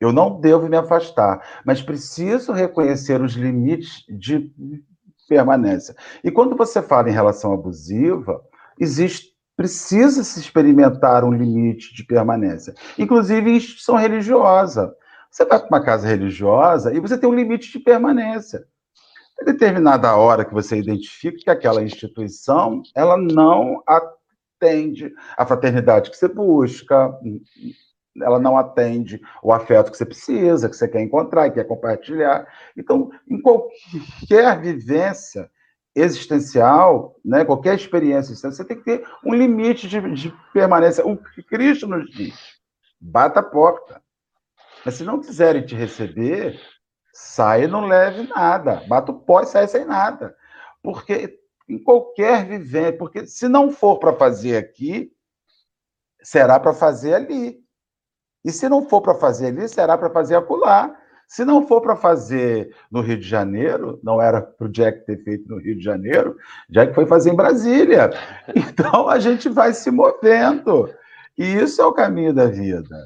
Eu não devo me afastar, mas preciso reconhecer os limites de permanência. E quando você fala em relação abusiva, existe precisa se experimentar um limite de permanência, inclusive em instituição religiosa. Você vai para uma casa religiosa e você tem um limite de permanência. Em determinada hora que você identifica que aquela instituição ela não atende a fraternidade que você busca, ela não atende o afeto que você precisa, que você quer encontrar e quer compartilhar. Então, em qualquer vivência existencial, né, qualquer experiência você tem que ter um limite de, de permanência. O que Cristo nos diz, bata a porta. Mas se não quiserem te receber, sai e não leve nada. Bata o pó e sai sem nada. Porque em qualquer vivência, porque se não for para fazer aqui, será para fazer ali. E se não for para fazer ali, será para fazer acolá. Se não for para fazer no Rio de Janeiro, não era para o Jack ter feito no Rio de Janeiro, Jack foi fazer em Brasília. Então a gente vai se movendo. E isso é o caminho da vida.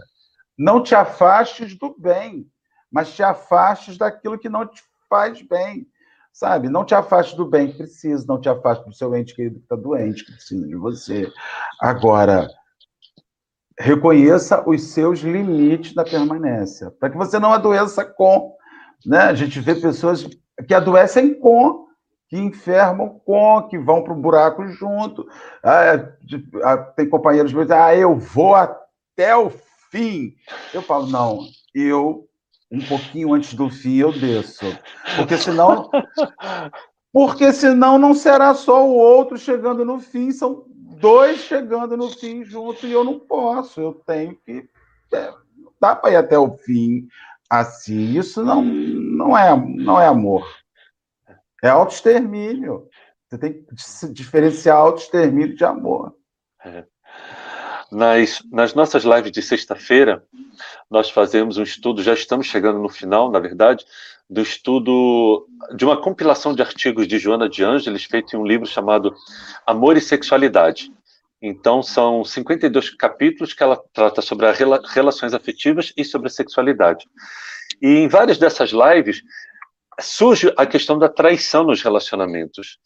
Não te afastes do bem, mas te afastes daquilo que não te faz bem. Sabe? Não te afastes do bem que precisa, não te afastes do seu ente querido que está doente, que precisa de você. Agora, reconheça os seus limites da permanência, para que você não adoeça com. Né? A gente vê pessoas que adoecem com, que enfermam com, que vão para o buraco junto. Ah, ah, tem companheiros dizem, ah, eu vou até o fim. Eu falo, não, eu, um pouquinho antes do fim, eu desço. Porque senão. Porque senão não será só o outro chegando no fim, são dois chegando no fim junto e eu não posso, eu tenho que. É, dá para ir até o fim assim. Isso não, não, é, não é amor. É autoextermínio. Você tem que diferenciar autoextermínio de amor. É. Nas, nas nossas lives de sexta-feira, nós fazemos um estudo, já estamos chegando no final, na verdade, do estudo de uma compilação de artigos de Joana de Ângeles, feito em um livro chamado Amor e Sexualidade. Então, são 52 capítulos que ela trata sobre as relações afetivas e sobre a sexualidade. E em várias dessas lives, surge a questão da traição nos relacionamentos.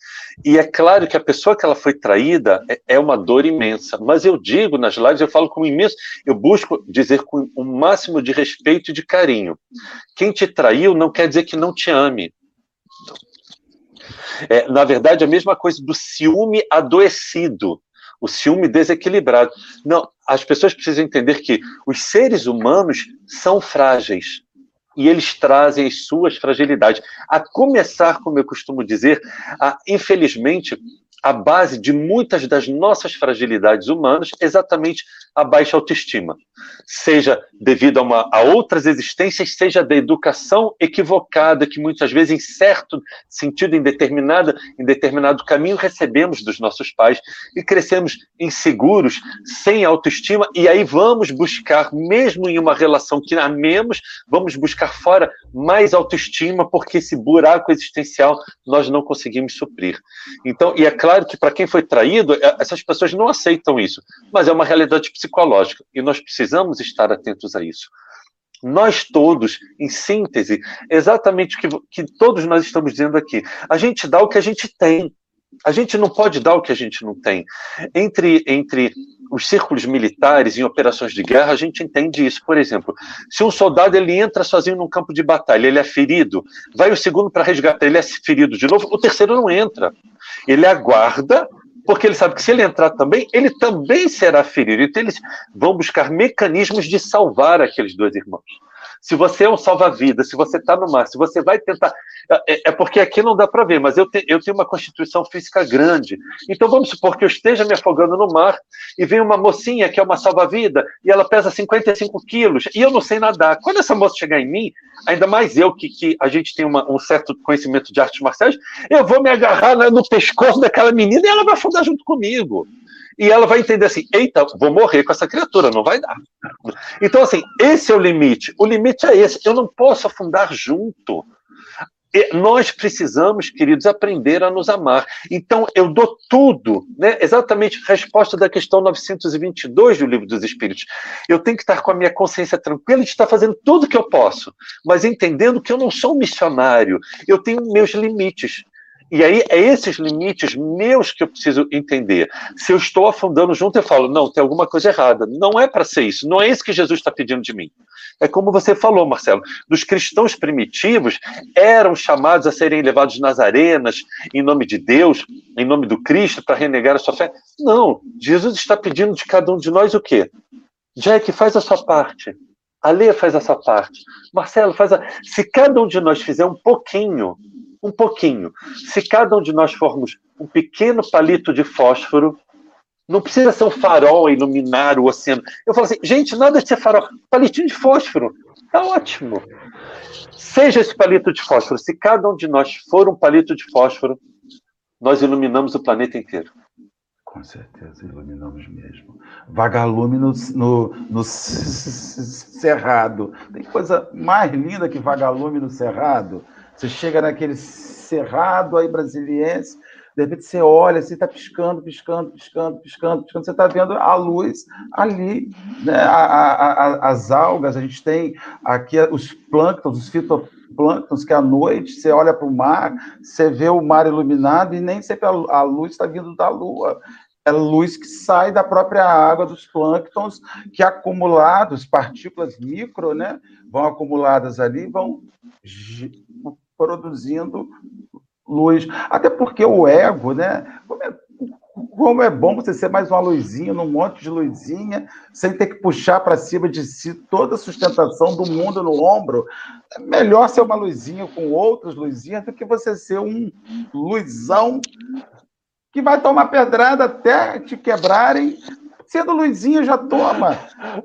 E é claro que a pessoa que ela foi traída é, é uma dor imensa. Mas eu digo nas lives, eu falo com imenso, eu busco dizer com o máximo de respeito e de carinho. Quem te traiu não quer dizer que não te ame. É, na verdade, a mesma coisa do ciúme adoecido, o ciúme desequilibrado. Não, as pessoas precisam entender que os seres humanos são frágeis e eles trazem as suas fragilidades. A começar, como eu costumo dizer, a, infelizmente, a base de muitas das nossas fragilidades humanas é exatamente a baixa autoestima, seja devido a, uma, a outras existências, seja da educação equivocada que muitas vezes, em certo sentido, em, determinada, em determinado caminho, recebemos dos nossos pais e crescemos inseguros, sem autoestima, e aí vamos buscar, mesmo em uma relação que amemos, vamos buscar fora mais autoestima, porque esse buraco existencial nós não conseguimos suprir. Então, e é claro que para quem foi traído, é, essas pessoas não aceitam isso, mas é uma realidade psicológica e nós precisamos estar atentos a isso. Nós todos, em síntese, exatamente o que, que todos nós estamos dizendo aqui. A gente dá o que a gente tem. A gente não pode dar o que a gente não tem. Entre, entre os círculos militares em operações de guerra, a gente entende isso. Por exemplo, se um soldado ele entra sozinho num campo de batalha, ele é ferido, vai o segundo para resgatar, ele é ferido de novo, o terceiro não entra. Ele aguarda porque ele sabe que se ele entrar também, ele também será ferido. Então, eles vão buscar mecanismos de salvar aqueles dois irmãos. Se você é um salva-vida, se você está no mar, se você vai tentar. É, é porque aqui não dá para ver, mas eu, te, eu tenho uma constituição física grande. Então vamos supor que eu esteja me afogando no mar e vem uma mocinha que é uma salva-vida e ela pesa 55 quilos e eu não sei nadar. Quando essa moça chegar em mim, ainda mais eu que, que a gente tem uma, um certo conhecimento de artes marciais, eu vou me agarrar no pescoço daquela menina e ela vai afundar junto comigo e ela vai entender assim: eita, vou morrer com essa criatura, não vai dar. Então, assim, esse é o limite. O limite é esse. Eu não posso afundar junto. E nós precisamos, queridos, aprender a nos amar. Então, eu dou tudo, né? exatamente resposta da questão 922 do Livro dos Espíritos. Eu tenho que estar com a minha consciência tranquila de estar fazendo tudo que eu posso, mas entendendo que eu não sou um missionário, eu tenho meus limites. E aí é esses limites meus que eu preciso entender. Se eu estou afundando junto, eu falo, não, tem alguma coisa errada. Não é para ser isso. Não é isso que Jesus está pedindo de mim. É como você falou, Marcelo. Dos cristãos primitivos eram chamados a serem levados nas arenas em nome de Deus, em nome do Cristo, para renegar a sua fé. Não. Jesus está pedindo de cada um de nós o quê? Jack, faz a sua parte. A Lê faz essa parte. Marcelo, faz a. Se cada um de nós fizer um pouquinho, um pouquinho, se cada um de nós formos um pequeno palito de fósforo, não precisa ser um farol a iluminar o oceano. Eu falo assim, gente, nada de ser farol. Palitinho de fósforo. Tá ótimo. Seja esse palito de fósforo. Se cada um de nós for um palito de fósforo, nós iluminamos o planeta inteiro. Com certeza, iluminamos mesmo. Vagalume no, no, no cerrado. Tem coisa mais linda que vagalume no cerrado? Você chega naquele cerrado aí brasiliense, de repente você olha assim, está piscando, piscando, piscando, piscando, piscando. Você está vendo a luz ali, né? a, a, a, as algas, a gente tem aqui os plânctons, os fitoplânctons, que à noite você olha para o mar, você vê o mar iluminado e nem sempre a luz está vindo da lua é luz que sai da própria água dos plânctons, que acumulados, partículas micro, né, vão acumuladas ali, vão produzindo luz. Até porque o ego, né, como é, como é bom você ser mais uma luzinha, num monte de luzinha, sem ter que puxar para cima de si toda a sustentação do mundo no ombro. É melhor ser uma luzinha com outras luzinhas do que você ser um luzão que vai tomar pedrada até te quebrarem. Sendo luzinha, já toma.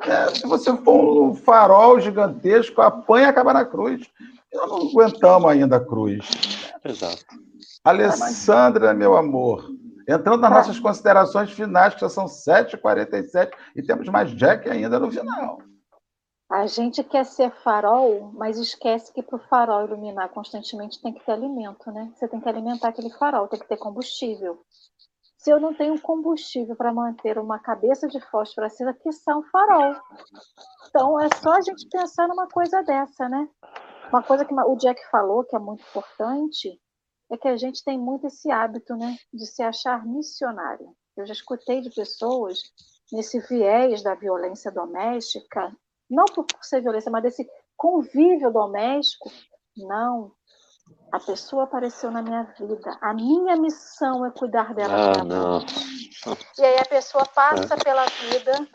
É, se você for um farol gigantesco, apanha e acaba na cruz. Não aguentamos ainda a cruz. Exato. Alessandra, meu amor, entrando nas nossas considerações finais, que já são 7h47, e temos mais Jack ainda no final. A gente quer ser farol, mas esquece que para o farol iluminar constantemente tem que ter alimento, né? Você tem que alimentar aquele farol, tem que ter combustível. Se eu não tenho combustível para manter uma cabeça de fósforo acesa, que são farol. Então é só a gente pensar numa coisa dessa, né? Uma coisa que o Jack falou que é muito importante é que a gente tem muito esse hábito, né, de se achar missionário. Eu já escutei de pessoas nesse viés da violência doméstica não por ser violência, mas desse convívio doméstico. Não. A pessoa apareceu na minha vida. A minha missão é cuidar dela. Ah, não. E aí a pessoa passa é. pela vida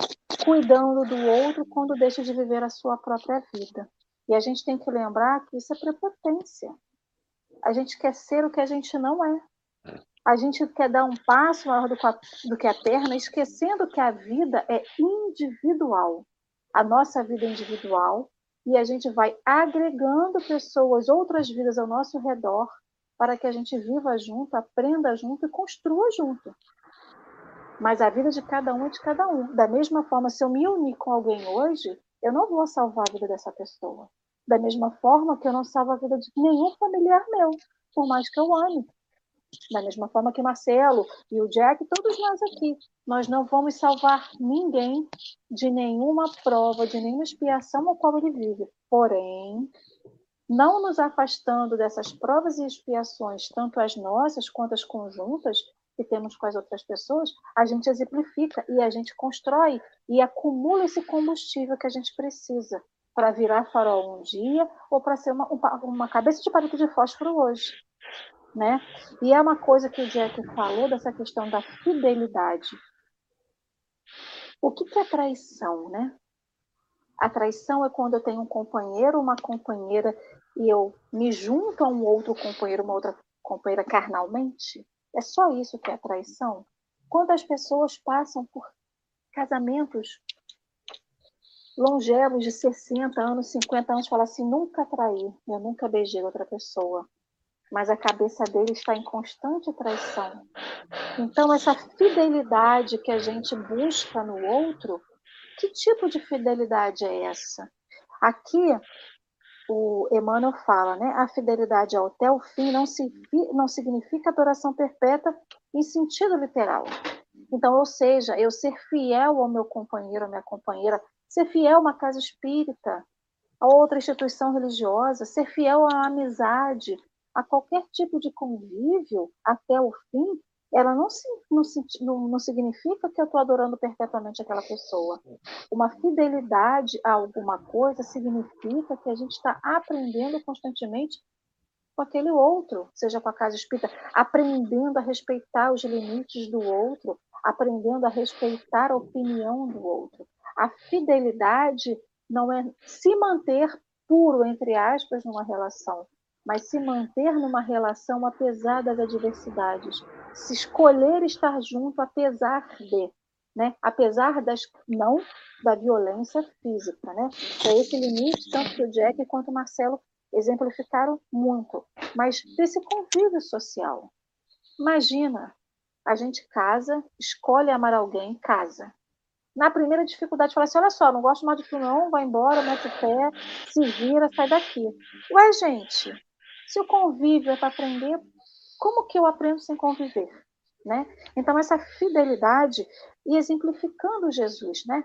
cuidando do outro quando deixa de viver a sua própria vida. E a gente tem que lembrar que isso é prepotência. A gente quer ser o que a gente não é. A gente quer dar um passo maior do, que a perna, esquecendo que a vida é individual a nossa vida individual e a gente vai agregando pessoas, outras vidas ao nosso redor, para que a gente viva junto, aprenda junto e construa junto. Mas a vida de cada um é de cada um. Da mesma forma, se eu me unir com alguém hoje, eu não vou salvar a vida dessa pessoa. Da mesma forma que eu não salvo a vida de nenhum familiar meu, por mais que eu ame. Da mesma forma que Marcelo e o Jack, todos nós aqui, nós não vamos salvar ninguém de nenhuma prova, de nenhuma expiação ao qual ele vive. Porém, não nos afastando dessas provas e expiações, tanto as nossas quanto as conjuntas que temos com as outras pessoas, a gente exemplifica e a gente constrói e acumula esse combustível que a gente precisa para virar farol um dia ou para ser uma, uma cabeça de palito de fósforo hoje né? E é uma coisa que o Jack falou dessa questão da fidelidade. O que, que é traição, né? A traição é quando eu tenho um companheiro, uma companheira e eu me junto a um outro companheiro, uma outra companheira carnalmente. É só isso que é traição. Quando as pessoas passam por casamentos longevos de 60 anos, 50 anos, falam assim: nunca traí, eu nunca beijei outra pessoa mas a cabeça dele está em constante traição. Então, essa fidelidade que a gente busca no outro, que tipo de fidelidade é essa? Aqui, o Emmanuel fala, né? A fidelidade até o fim não, se, não significa adoração perpétua em sentido literal. Então, ou seja, eu ser fiel ao meu companheiro, à minha companheira, ser fiel a uma casa espírita, a outra instituição religiosa, ser fiel à amizade, a qualquer tipo de convívio até o fim, ela não, se, não, não, não significa que eu estou adorando perpetuamente aquela pessoa. Uma fidelidade a alguma coisa significa que a gente está aprendendo constantemente com aquele outro, seja com a casa espírita, aprendendo a respeitar os limites do outro, aprendendo a respeitar a opinião do outro. A fidelidade não é se manter puro, entre aspas, numa relação, mas se manter numa relação apesar das adversidades, se escolher estar junto apesar de, né? apesar das não da violência física, né? É esse limite tanto que o Jack quanto o Marcelo exemplificaram muito, mas desse convívio social. Imagina, a gente casa, escolhe amar alguém, casa. Na primeira dificuldade, fala assim: olha só, não gosto mais de tu, não, vai embora, mete o pé, se vira, sai daqui. Ué, gente, se o convívio é para aprender, como que eu aprendo sem conviver? Né? Então, essa fidelidade, e exemplificando Jesus, né?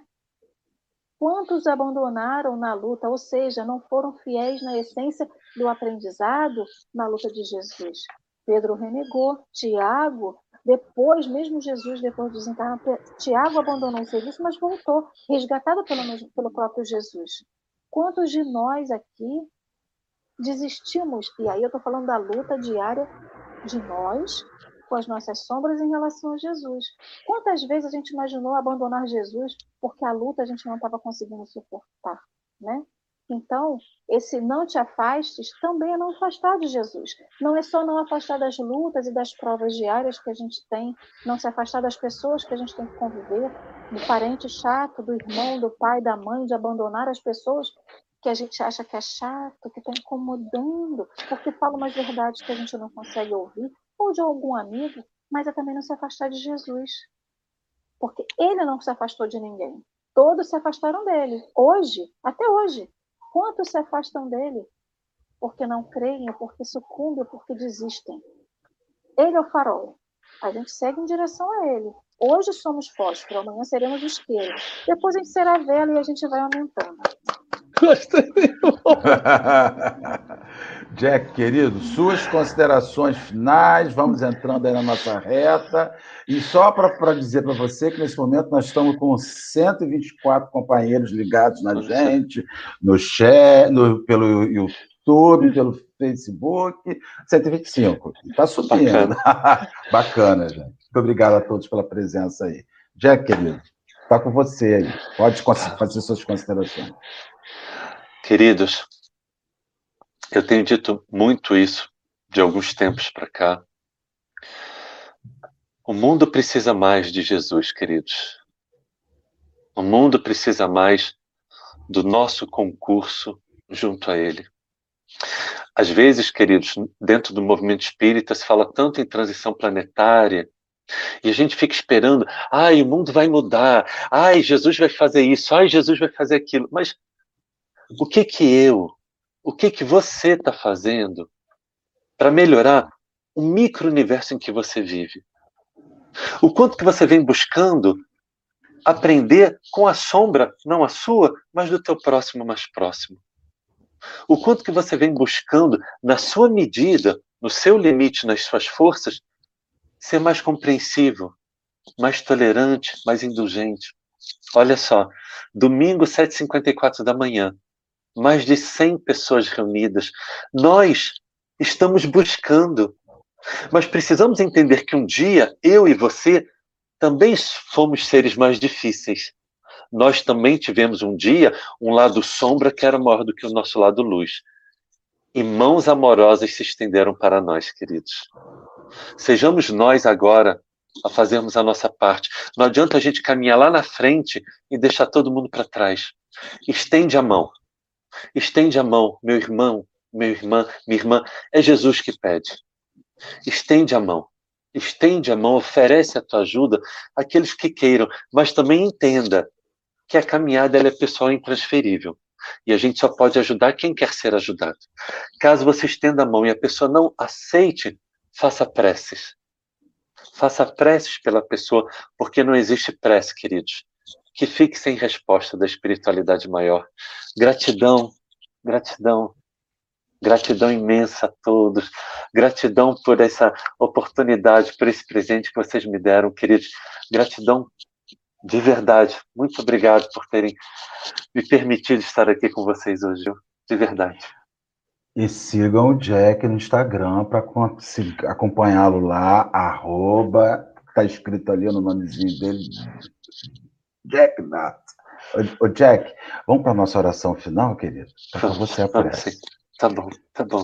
Quantos abandonaram na luta, ou seja, não foram fiéis na essência do aprendizado na luta de Jesus? Pedro renegou, Tiago, depois, mesmo Jesus, depois de desencarnar, Tiago abandonou o serviço, mas voltou, resgatado pelo, pelo próprio Jesus. Quantos de nós aqui desistimos? E aí eu estou falando da luta diária de nós com as nossas sombras em relação a Jesus. Quantas vezes a gente imaginou abandonar Jesus porque a luta a gente não estava conseguindo suportar, né? Então, esse não te afastes também é não afastar de Jesus. Não é só não afastar das lutas e das provas diárias que a gente tem, não se afastar das pessoas que a gente tem que conviver, do parente chato, do irmão, do pai, da mãe, de abandonar as pessoas que a gente acha que é chato, que está incomodando, porque fala umas verdades que a gente não consegue ouvir, ou de algum amigo, mas é também não se afastar de Jesus. Porque ele não se afastou de ninguém. Todos se afastaram dele. Hoje, até hoje. Quantos se afastam dele? Porque não creem, porque sucumbem, porque desistem. Ele é o farol. A gente segue em direção a ele. Hoje somos fósforo, amanhã seremos isqueiro. Depois a gente será vela e a gente vai aumentando. Gostei. Jack, querido, suas considerações finais, vamos entrando aí na nossa reta. E só para dizer para você que nesse momento nós estamos com 124 companheiros ligados na gente, no chat, no, pelo YouTube, pelo Facebook, 125. Está subindo. Bacana. Bacana, gente. Muito obrigado a todos pela presença aí. Jack, querido, está com você aí. Pode fazer suas considerações. Queridos, eu tenho dito muito isso de alguns tempos para cá. O mundo precisa mais de Jesus, queridos. O mundo precisa mais do nosso concurso junto a Ele. Às vezes, queridos, dentro do movimento espírita se fala tanto em transição planetária, e a gente fica esperando, ai, o mundo vai mudar, ai, Jesus vai fazer isso, ai, Jesus vai fazer aquilo. Mas o que que eu, o que que você está fazendo para melhorar o micro-universo em que você vive? O quanto que você vem buscando aprender com a sombra, não a sua, mas do teu próximo mais próximo. O quanto que você vem buscando, na sua medida, no seu limite, nas suas forças, ser mais compreensivo, mais tolerante, mais indulgente. Olha só, domingo, 7h54 da manhã, mais de 100 pessoas reunidas. Nós estamos buscando, mas precisamos entender que um dia eu e você também fomos seres mais difíceis. Nós também tivemos um dia um lado sombra que era maior do que o nosso lado luz. E mãos amorosas se estenderam para nós, queridos. Sejamos nós agora a fazermos a nossa parte. Não adianta a gente caminhar lá na frente e deixar todo mundo para trás. Estende a mão. Estende a mão, meu irmão, meu irmã, minha irmã. É Jesus que pede. Estende a mão. Estende a mão, oferece a tua ajuda àqueles que queiram, mas também entenda que a caminhada é pessoal e intransferível. E a gente só pode ajudar quem quer ser ajudado. Caso você estenda a mão e a pessoa não aceite, faça preces. Faça preces pela pessoa, porque não existe prece, queridos que fique sem resposta da espiritualidade maior. Gratidão, gratidão. Gratidão imensa a todos. Gratidão por essa oportunidade, por esse presente que vocês me deram, queridos. Gratidão de verdade. Muito obrigado por terem me permitido estar aqui com vocês hoje. De verdade. E sigam o Jack no Instagram para acompanhá-lo lá, arroba, tá escrito ali no nomezinho dele, Jack Nato. Ô, Jack, vamos para a nossa oração final, querido? Para você aparece. Tá bom, tá bom.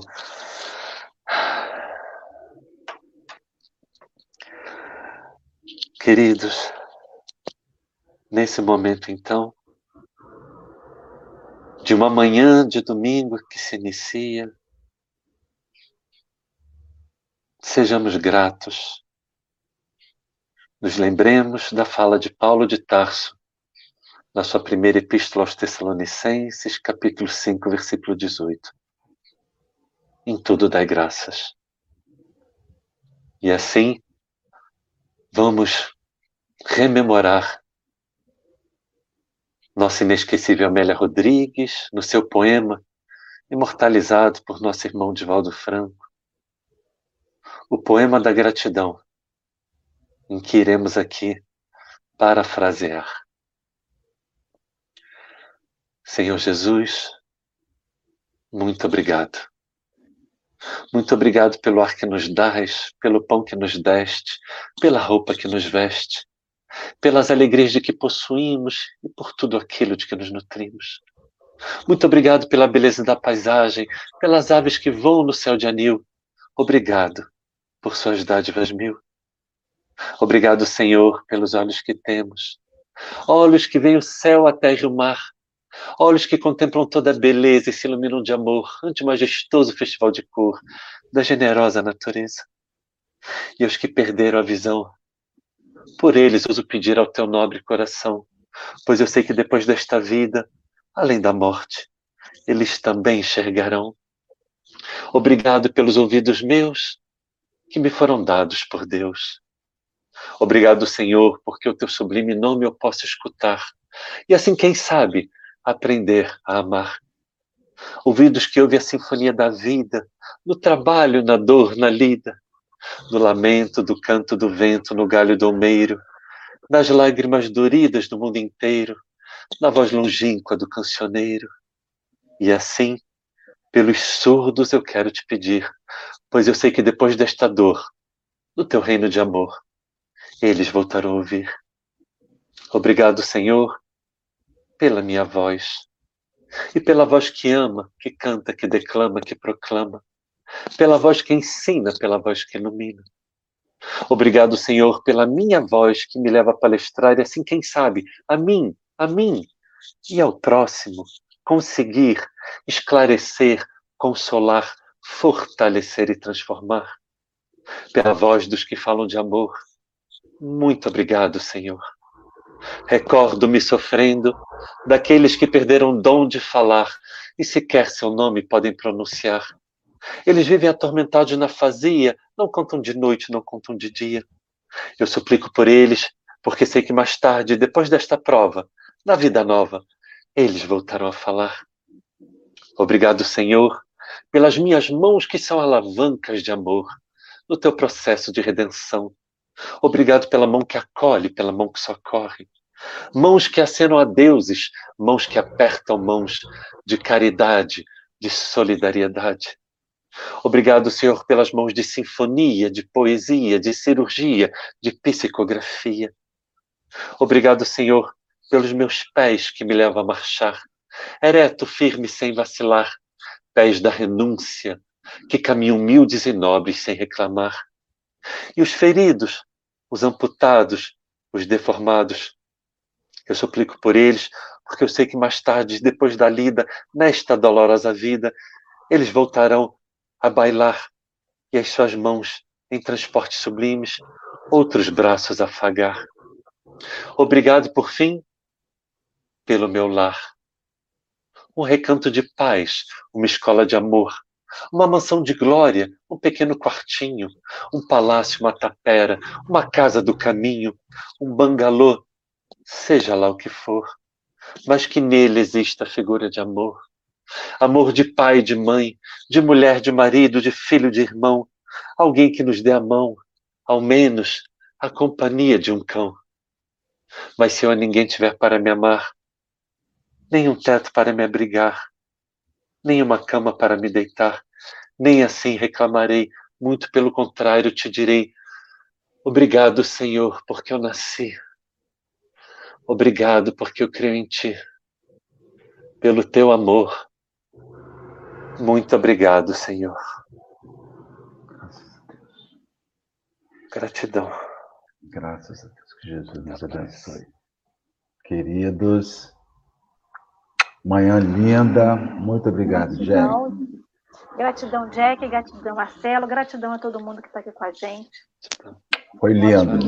Queridos, nesse momento então, de uma manhã de domingo que se inicia, sejamos gratos. Nos lembremos da fala de Paulo de Tarso, na sua primeira epístola aos Tessalonicenses, capítulo 5, versículo 18. Em tudo dai graças. E assim, vamos rememorar nossa inesquecível Amélia Rodrigues, no seu poema, imortalizado por nosso irmão Divaldo Franco. O poema da gratidão, em que iremos aqui parafrasear. Senhor Jesus, muito obrigado. Muito obrigado pelo ar que nos dás, pelo pão que nos deste, pela roupa que nos veste, pelas alegrias de que possuímos e por tudo aquilo de que nos nutrimos. Muito obrigado pela beleza da paisagem, pelas aves que voam no céu de anil. Obrigado por suas dádivas mil. Obrigado, Senhor, pelos olhos que temos. Olhos que veem o céu, a terra e o mar Olhos que contemplam toda a beleza e se iluminam de amor ante o majestoso festival de cor da generosa natureza. E os que perderam a visão, por eles ouso pedir ao teu nobre coração, pois eu sei que depois desta vida, além da morte, eles também enxergarão. Obrigado pelos ouvidos meus, que me foram dados por Deus. Obrigado, Senhor, porque o teu sublime nome eu posso escutar. E assim, quem sabe, aprender a amar. Ouvidos que ouvem a sinfonia da vida, no trabalho, na dor, na lida, no lamento, do canto do vento, no galho do almeiro, nas lágrimas doridas do mundo inteiro, na voz longínqua do cancioneiro. E assim, pelos surdos eu quero te pedir, pois eu sei que depois desta dor, no teu reino de amor, eles voltarão a ouvir. Obrigado, Senhor, pela minha voz, e pela voz que ama, que canta, que declama, que proclama, pela voz que ensina, pela voz que ilumina. Obrigado, Senhor, pela minha voz que me leva a palestrar e assim, quem sabe, a mim, a mim e ao próximo, conseguir esclarecer, consolar, fortalecer e transformar. Pela voz dos que falam de amor. Muito obrigado, Senhor. Recordo-me sofrendo daqueles que perderam o dom de falar e sequer seu nome podem pronunciar. Eles vivem atormentados na fazia, não contam de noite, não contam de dia. Eu suplico por eles, porque sei que mais tarde, depois desta prova, na vida nova, eles voltarão a falar. Obrigado, Senhor, pelas minhas mãos que são alavancas de amor no teu processo de redenção. Obrigado pela mão que acolhe, pela mão que socorre. Mãos que acenam a deuses, mãos que apertam mãos de caridade, de solidariedade. Obrigado, Senhor, pelas mãos de sinfonia, de poesia, de cirurgia, de psicografia. Obrigado, Senhor, pelos meus pés que me levam a marchar, ereto, firme, sem vacilar, pés da renúncia, que caminham humildes e nobres sem reclamar. E os feridos, os amputados, os deformados. Eu suplico por eles, porque eu sei que mais tarde, depois da lida, nesta dolorosa vida, eles voltarão a bailar e as suas mãos em transportes sublimes, outros braços afagar. Obrigado, por fim, pelo meu lar. Um recanto de paz, uma escola de amor, uma mansão de glória, um pequeno quartinho, um palácio, uma tapera, uma casa do caminho, um bangalô, seja lá o que for, mas que nele exista a figura de amor. Amor de pai, de mãe, de mulher, de marido, de filho, de irmão. Alguém que nos dê a mão, ao menos a companhia de um cão. Mas se eu a ninguém tiver para me amar, nem um teto para me abrigar, nem uma cama para me deitar, nem assim reclamarei, muito pelo contrário te direi: Obrigado, Senhor, porque eu nasci. Obrigado porque eu creio em Ti. Pelo Teu amor. Muito obrigado, Senhor. Gratidão. Graças a Deus. Que Jesus nos abençoe. Queridos, manhã linda. Muito obrigado, Jack. Gratidão, Jack. Gratidão, Marcelo. Gratidão a todo mundo que está aqui com a gente. Foi lindo.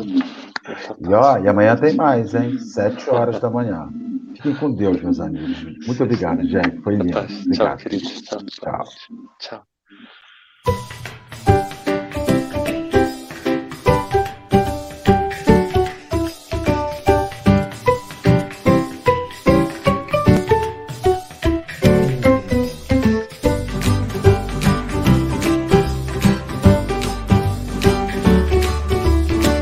E, ó, e amanhã tem mais, hein? Sete horas da manhã. Fiquem com Deus, meus amigos. Muito obrigado, Jack. Foi lindo. Obrigado. Tchau, querido. Tchau. Tchau. Tchau.